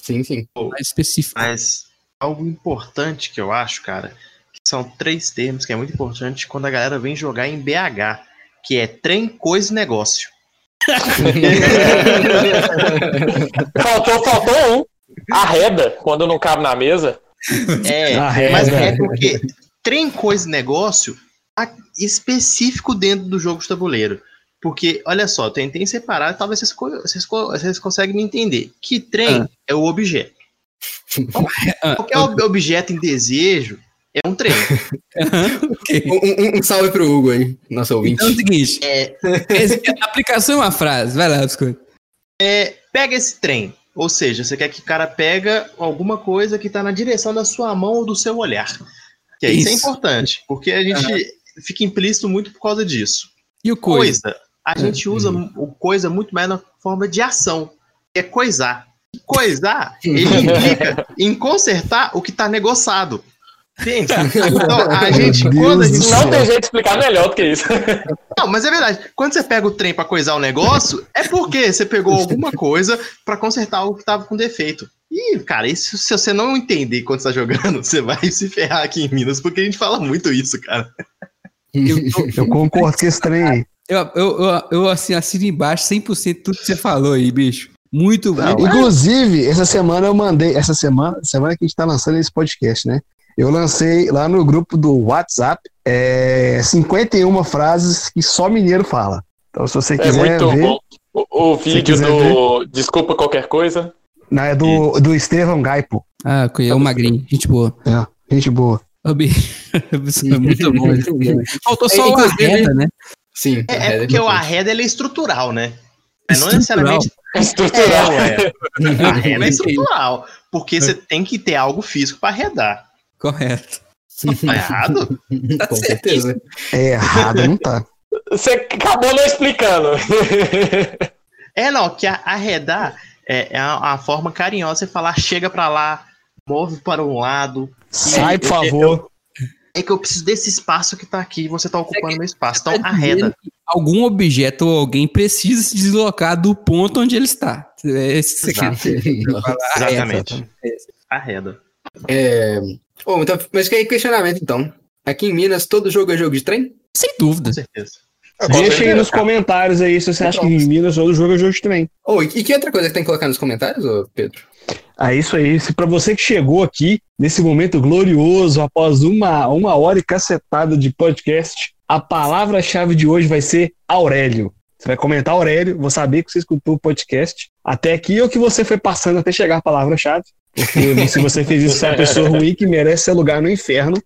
Sim, sim. mais específico. Mas algo importante que eu acho, cara, que são três termos que é muito importante quando a galera vem jogar em BH, que é trem, coisa e negócio. Faltou, faltou um. Arreda, quando não cabe na mesa. É, Arreda. mas é porque trem, coisa e negócio específico dentro do jogo de tabuleiro. Porque, olha só, eu tentei separar, talvez vocês, vocês, vocês conseguem me entender. Que trem Ah. é o objeto. Ah, Qualquer ob- objeto em desejo é um trem. ok. Um, um- um salve pro Hugo aí, nosso ouvinte. Então é o seguinte: É, esse- aplicação é uma frase. Vai lá, biscoito. pega esse trem. Ou seja, você quer que o cara pega alguma coisa que tá na direção da sua mão ou do seu olhar. Que é, isso. é Isso. importante, porque a gente fica implícito muito por causa disso. E o coisa? Coisa, a gente usa o coisa muito mais na forma de ação, que é coisar. Coisar, ele implica em consertar o que tá negociado. Entende? Então, a gente, quando a gente. Não tem jeito de explicar melhor do que isso. não, mas é verdade. Quando você pega o trem pra coisar o negócio, é porque você pegou alguma coisa pra consertar algo que tava com defeito. E, cara, isso, se você não entender quando você tá jogando, você vai se ferrar aqui em Minas, porque a gente fala muito isso, cara. Eu, Eu concordo com esse trem aí. eu, eu, eu, eu, assim, assino embaixo 100% tudo que você falou aí, bicho. Muito bom. Inclusive, essa semana eu mandei, essa semana, semana que a gente tá lançando esse podcast, né? Eu lancei lá no grupo do WhatsApp é, 51 frases que só mineiro fala. Então, se você É quiser muito ver, bom. O, o vídeo do Desculpa Qualquer Coisa. não, é do, do Estevão Gaipo. Ah, é o magrinho. Gente boa. É, gente boa. É muito bom. Faltou só É, o inclusive- arreda, né? Sim. É, é porque o arreda ele é estrutural, né? Mas não Estrutural. necessariamente. Estrutural. É, ué. Arreda é estrutural. Porque você tem que ter algo físico pra arredar. Correto. Tá errado? Com certeza. É errado, não tá. Você acabou não explicando. É, não, que arredar é, é a, a forma carinhosa de você falar, chega pra lá, move para um lado. Sai, por eu- favor. É que eu preciso desse espaço que tá aqui você tá ocupando meu espaço. Então, Tá arreda. Algum objeto ou alguém precisa se deslocar do ponto onde ele está. É esse que você quer. Falar arreda. Exatamente. Arreda. É... Bom, então, mas que aí questionamento então. Aqui em Minas, todo jogo é jogo de trem? Sem dúvida. Com certeza. Deixa aí nos comentários aí se você acha que em Minas todo jogo é jogo de trem. Oh, e que outra coisa que tem que colocar nos comentários, Pedro? É isso aí. Se para você que chegou aqui nesse momento glorioso, após uma, uma hora e cacetada de podcast, a palavra-chave de hoje vai ser Aurélio. Você vai comentar Aurélio, vou saber que você escutou o podcast até aqui ou que você foi passando até chegar a palavra-chave. Porque se você fez isso, você é uma pessoa ruim que merece seu lugar no inferno.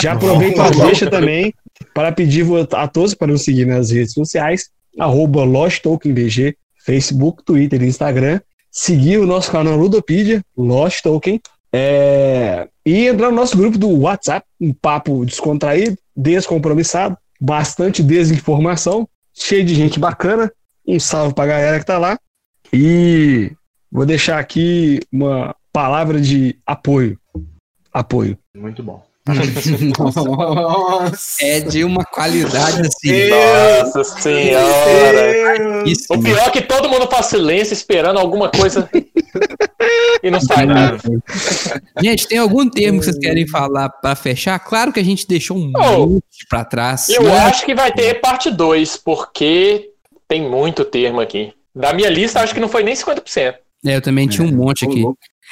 Já aproveita a deixa também para pedir a todos para nos seguir nas redes sociais, arroba LostTokenBG, Facebook, Twitter e Instagram. Seguir o nosso canal Ludopedia, Lost Token. é, e entrar no nosso grupo do WhatsApp, um papo descontraído, descompromissado, bastante desinformação, cheio de gente bacana. Um salve pra galera que tá lá. E vou deixar aqui uma palavra de apoio. Apoio. Muito bom. Nossa. É de uma qualidade assim. Nossa senhora. Isso, O pior é que todo mundo faz silêncio esperando alguma coisa e não sai nada. Gente, tem algum termo que vocês querem falar pra fechar? Claro que a gente deixou um Oh, monte pra trás. Eu né? acho que vai ter parte 2, porque tem muito termo aqui. Da minha lista, acho que não foi nem 50%. É, eu também tinha um monte Ô, aqui.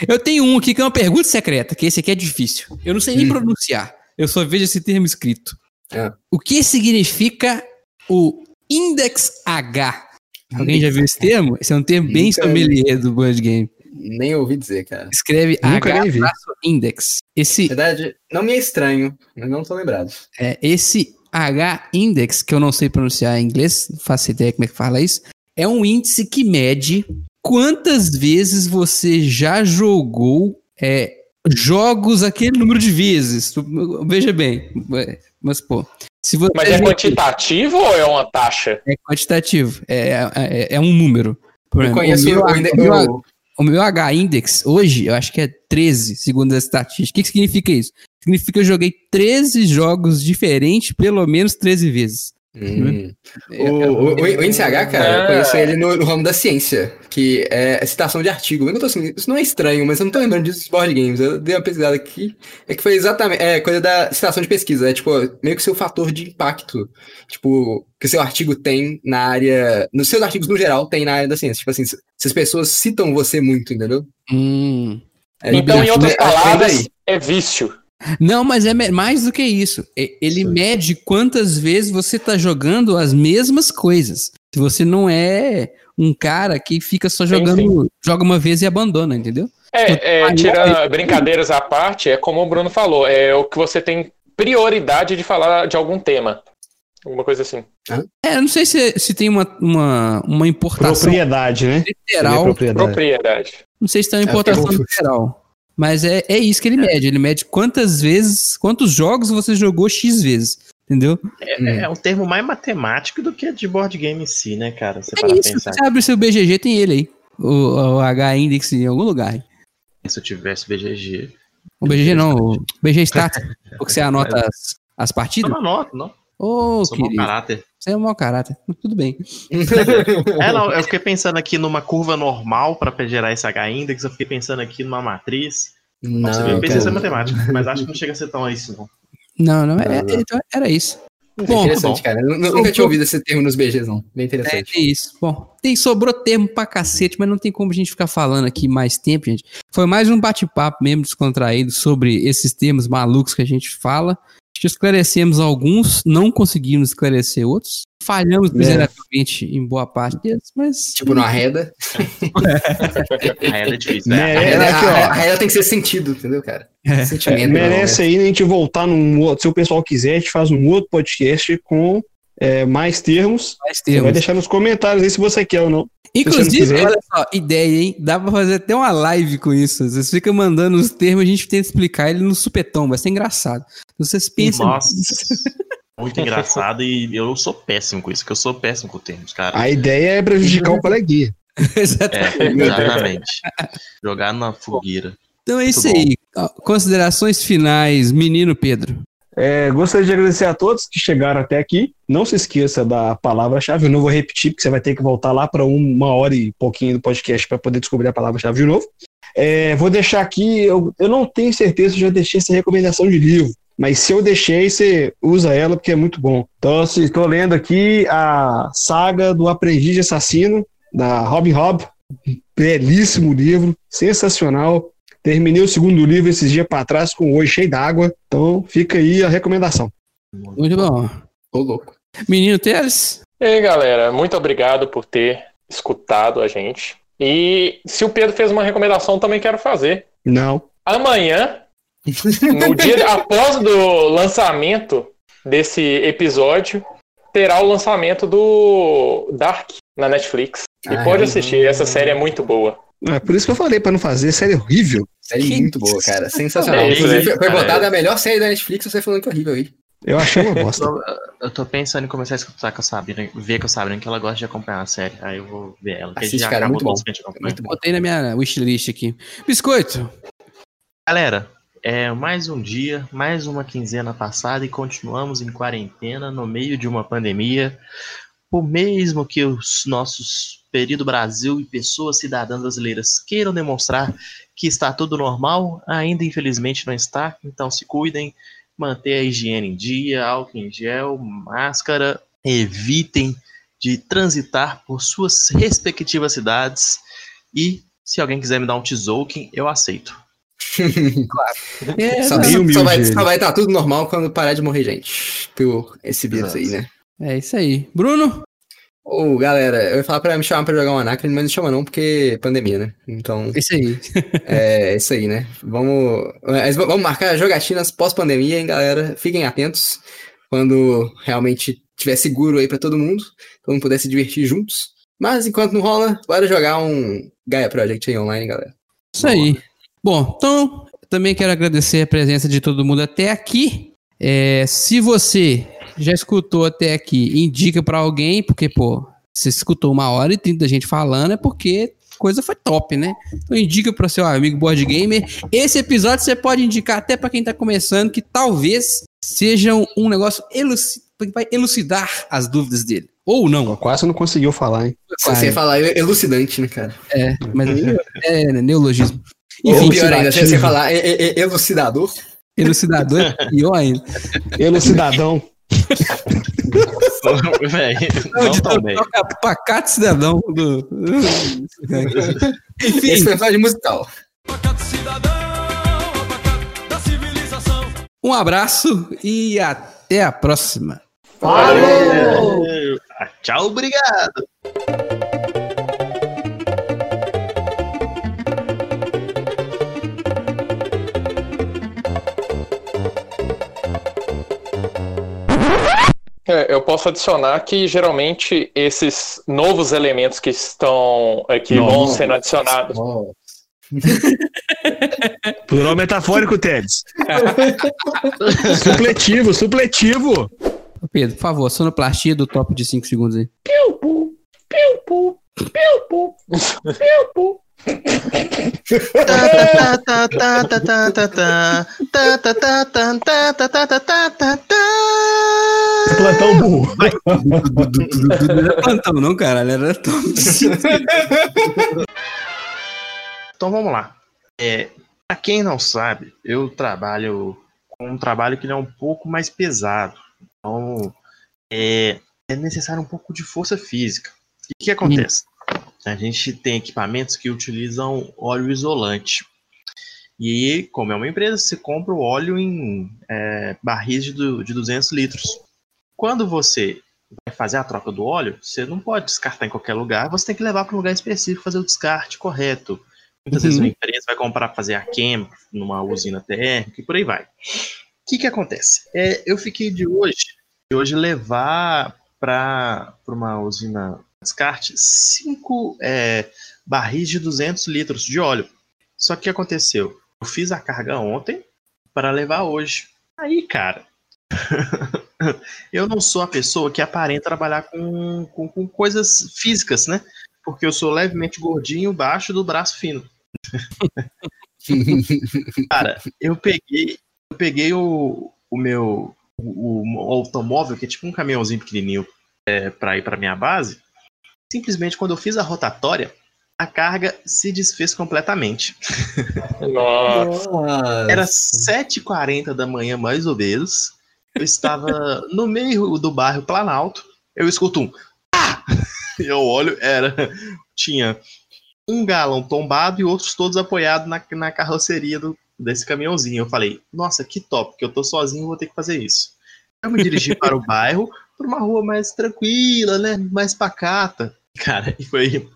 Eu tenho um aqui que é uma pergunta secreta, que esse aqui é difícil. Eu não sei nem Hum. pronunciar. Eu só vejo esse termo escrito. É. O que significa o index H? Alguém já viu esse termo? Esse é um termo bem Nunca- sommelier do Board Game. Nem ouvi dizer, cara. Escreve Nunca H index. Esse, Na verdade, não me é estranho, mas não tô lembrado. é, esse H index, que eu não sei pronunciar em inglês, não faço ideia como é que fala isso, é um índice que mede quantas vezes você já jogou é, jogos aquele número de vezes. Veja bem, é, mas pô, se você Mas é jogou- quantitativo ou é uma taxa? é quantitativo, é, é, é um número. Por Eu exemplo, conheço o meu, o, meu- o- o meu H-index hoje, eu acho que é 13, segundo a estatística. O que, que significa isso? Significa que eu joguei 13 jogos diferentes, pelo menos 13 vezes. Hum. É, O, o, o índice H, cara, eu conheço ele no, no ramo da ciência, que é citação de artigo. Eu não tô assim, isso não é estranho, mas eu não tô lembrando disso dos board games. Eu dei uma pesquisada aqui. É que foi exatamente. É coisa da citação de pesquisa. É tipo, meio que seu fator de impacto. Tipo, que seu artigo tem na área. Nos seus artigos no geral tem na área da ciência. Tipo assim, se se as pessoas citam você muito, entendeu? Hum. É, Então, em outras acho que vem palavras, é vício. Não, mas é mais do que isso. Ele mede quantas vezes você tá jogando as mesmas coisas. Se você não é um cara que fica só Sim, jogando, joga uma vez e abandona, entendeu? É, é, Aí- tirando brincadeiras à parte, é como o Bruno falou, é o que você tem prioridade de falar de algum tema. Alguma coisa assim. É, eu não sei se, se tem uma, uma, uma importação Propriedade, né? Literal. propriedade. Propriedade. Não sei se tem uma importação porque- literal. Mas é, é isso que ele mede. Ele mede quantas vezes, quantos jogos você jogou X vezes. Entendeu? É, é um termo mais matemático do que de board game em si, né, cara? Você É para isso. pensar. Você abre seu BGG, tem ele aí. O, o H-index em algum lugar. Se eu tivesse BGG. O BGG não, o BG Stats. porque você anota as, as Eu partidas. não anoto, não. Ô, Sou mau querido. caráter. Você é um mau caráter. Tudo bem. É, não, eu fiquei pensando aqui numa curva normal para gerar esse H-index, eu fiquei pensando aqui numa matriz. Nossa, eu Não, pensei em ser cara. matemática, mas acho que não chega a ser tão isso, não. Não, não, é, Não, não. então era isso. É Bom, interessante, bom. cara. Eu nu- nunca tinha ouvido esse termo nos BGs, não. Bem É, interessante. tem isso. Bom, tem, sobrou termo pra cacete, mas não tem como a gente ficar falando aqui mais tempo, gente. Foi mais um bate-papo mesmo descontraído sobre esses termos malucos que a gente fala. Acho que esclarecemos alguns, não conseguimos esclarecer outros. Falhamos miseravelmente em boa parte deles, mas. Tipo, numa reda. Aí é difícil. A né? Mere- reda, a- a reda tem que ser sentido, entendeu, cara? É. Sentimento. Merece aí a gente voltar num outro. Se o pessoal quiser, a gente faz um outro podcast com é, mais termos. mais Você vai termos. deixar nos comentários aí se você quer ou não. Inclusive, olha só, ideia, hein? Dá pra fazer até uma live com isso. Vocês ficam mandando os termos, a gente tenta explicar ele no supetão, vai ser engraçado. Vocês pensam. Nossa. Muito engraçado e eu sou péssimo com isso, que eu sou péssimo com termos, cara. A ideia é prejudicar o coleguinha. Exatamente. É, exatamente. Jogar na fogueira. Então é isso Muito bom. aí. Considerações finais, menino Pedro. É, gostaria de agradecer a todos que chegaram até aqui. Não se esqueça da palavra-chave. Eu não vou repetir, porque você vai ter que voltar lá para uma hora e pouquinho do podcast para poder descobrir a palavra-chave de novo. É, vou deixar aqui. Eu, eu não tenho certeza se já deixei essa recomendação de livro. Mas se eu deixei, você usa ela porque é muito bom. Então, estou lendo aqui a saga do Aprendiz de Assassino, da Robin Hobb. Belíssimo livro, sensacional. Terminei o segundo livro esses dias para trás com o olho cheio d'água. Então, fica aí a recomendação. Muito bom. Ô, louco. Menino Teles. E aí, galera, muito obrigado por ter escutado a gente. E se o Pedro fez uma recomendação, também quero fazer. Não. Amanhã, no dia após do lançamento desse episódio, terá o lançamento do Dark na Netflix. E Ah, pode é? assistir, essa série é muito boa. É por isso que eu falei para não fazer, série horrível. Série Que muito boa, cara. Sensacional. É Inclusive, foi Cara, votada a melhor série da Netflix, você falando que é horrível aí. Eu achei uma Eu bosta. tô, eu tô pensando em começar a escutar com a Sabrina, ver com a Sabrina que ela gosta de acompanhar a série. Aí eu vou ver ela. que Assiste, já cara, é muito bom. Muito bom. Botei na minha wishlist aqui. Biscoito. Galera, é mais um dia, mais uma quinzena passada e continuamos em quarentena no meio de uma pandemia. Por mesmo que os nossos Perido Brasil e pessoas cidadãs brasileiras queiram demonstrar que está tudo normal, ainda infelizmente não está. Então se cuidem, manter a higiene em dia, álcool em gel, máscara, evitem de transitar por suas respectivas cidades e se alguém quiser me dar um tzolk'in, eu aceito. É, Só, não, só- vai, só vai estar tudo normal quando parar de morrer gente. Por esse vírus aí, né? é isso aí. Bruno? Ô, galera, eu ia falar pra me chamar pra jogar um Anacron, mas não chama não, porque pandemia, né? Então, Isso aí. é isso aí, né? Vamos, vamos marcar jogatinas pós-pandemia, hein, galera? Fiquem atentos quando realmente tiver seguro aí pra todo mundo, todo mundo puder se divertir juntos. Mas enquanto não rola, bora jogar um Gaia Project aí online, galera. Isso aí. Bom, então, também quero agradecer a presença de todo mundo até aqui. É, se você já escutou até aqui, indica pra alguém, porque, pô, você escutou uma hora e trinta da gente falando, é porque a coisa foi top, né? Então indica pro seu amigo board gamer. Esse episódio você pode indicar até pra quem tá começando, que talvez seja um, negócio que vai elucidar as dúvidas dele. Ou não. Quase não conseguiu falar, hein? Ia falar é elucidante, né, cara? É, mas aí é neologismo. Ou Enfim, pior ainda, se você falar é- é- é elucidador. elucidador é pior ainda. Elucidadão. Véi, não também. Toca pacato cidadão do. Esse Enfim, personagem musical. Pacato cidadão, pacato da civilização. um abraço e até a próxima. Valeu! Ah, Tchau, obrigado. É, eu posso adicionar que geralmente esses novos elementos que estão é, que vão sendo adicionados. Plural metafórico, Tedes. supletivo, supletivo. Pedro, por favor, sonoplastia do top de 5 segundos aí. Plantão burro. Não era plantão, não, caralho. Era 5 Então vamos lá. É, para quem não sabe, eu trabalho com um trabalho que é um pouco mais pesado. Então é, é necessário um pouco de força física. E o que acontece? A gente tem equipamentos que utilizam óleo isolante. E como é uma empresa, você compra o óleo em é, barris de, de 200 litros. Quando você vai fazer a troca do óleo, você não pode descartar em qualquer lugar, você tem que levar para um lugar específico fazer o descarte correto. Muitas vezes Uhum. uma empresa vai comprar para fazer a queima numa usina térmica e por aí vai. O que, que acontece? É, eu fiquei de hoje, de hoje levar para uma usina descarte cinco é, barris de 200 litros de óleo. Só que o que aconteceu? Eu fiz a carga ontem para levar hoje. Aí, cara, eu não sou a pessoa que aparenta trabalhar com, com, com coisas físicas, né? Porque eu sou levemente gordinho, baixo do braço fino. Cara, eu peguei, eu peguei o, o meu o, o automóvel, que é tipo um caminhãozinho pequenininho é, para ir para minha base. Simplesmente quando eu fiz a rotatória, a carga se desfez completamente. Nossa. Era 7h40 da manhã, mais ou menos. Eu estava no meio do bairro Planalto. Eu escuto um. Ah! Eu olho, era. Tinha um galão tombado e outros todos apoiados na, na carroceria do, desse caminhãozinho. Eu falei, nossa, que top, que eu tô sozinho vou ter que fazer isso. Eu me dirigi para o bairro, por uma rua mais tranquila, né? Mais pacata. Cara, e foi.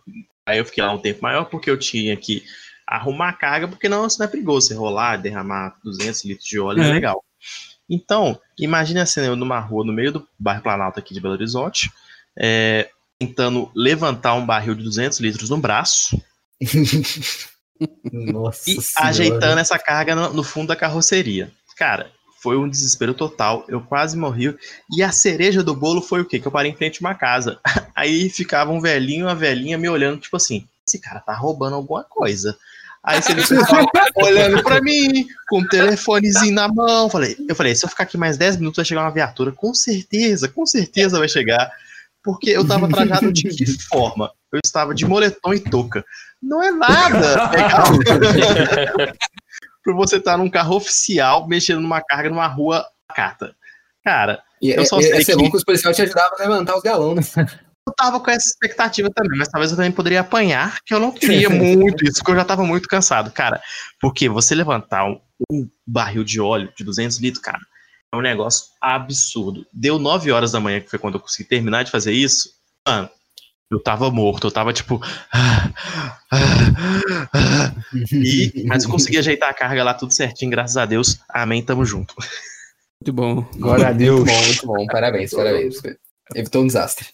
Aí eu fiquei lá um tempo maior porque eu tinha que arrumar a carga, porque não, isso não é perigoso. Você rolar, derramar 200 litros de óleo é, É. legal. Então, imagine a cena eu numa rua no meio do bairro Planalto aqui de Belo Horizonte, é, tentando levantar um barril de 200 litros no braço Nossa e senhora. ajeitando essa carga no, no fundo da carroceria. Cara, Foi um desespero total. Eu quase morri. E a cereja do bolo foi o quê? Que eu parei em frente a uma casa. Aí ficava um velhinho e uma velhinha me olhando, tipo assim: esse cara tá roubando alguma coisa. Aí você ficava olhando pra mim, com o telefonezinho na mão. Falei, eu falei, se eu ficar aqui mais 10 minutos, vai chegar uma viatura. Com certeza, com certeza vai chegar. Porque eu tava trajado de que forma? Eu estava de moletom e touca. Não é nada legal pra você estar num carro oficial mexendo numa carga numa rua cata. Cara, E Eu é, só é, sei ia ser que- bom que os policiais te ajudavam a levantar os galões, né? eu tava com essa expectativa também, mas talvez eu também poderia apanhar, que eu não queria muito isso, porque eu já tava muito cansado, cara. Porque você levantar um, um barril de óleo de 200 litros, cara, é um negócio absurdo. Deu 9 horas da manhã, que foi quando eu consegui terminar de fazer isso, mano, eu tava morto, eu tava tipo. E, mas eu consegui ajeitar a carga lá tudo certinho, graças a Deus. Amém, tamo junto. Muito bom. Glória a Deus. Muito bom, muito bom. Parabéns, parabéns. Evitou um desastre.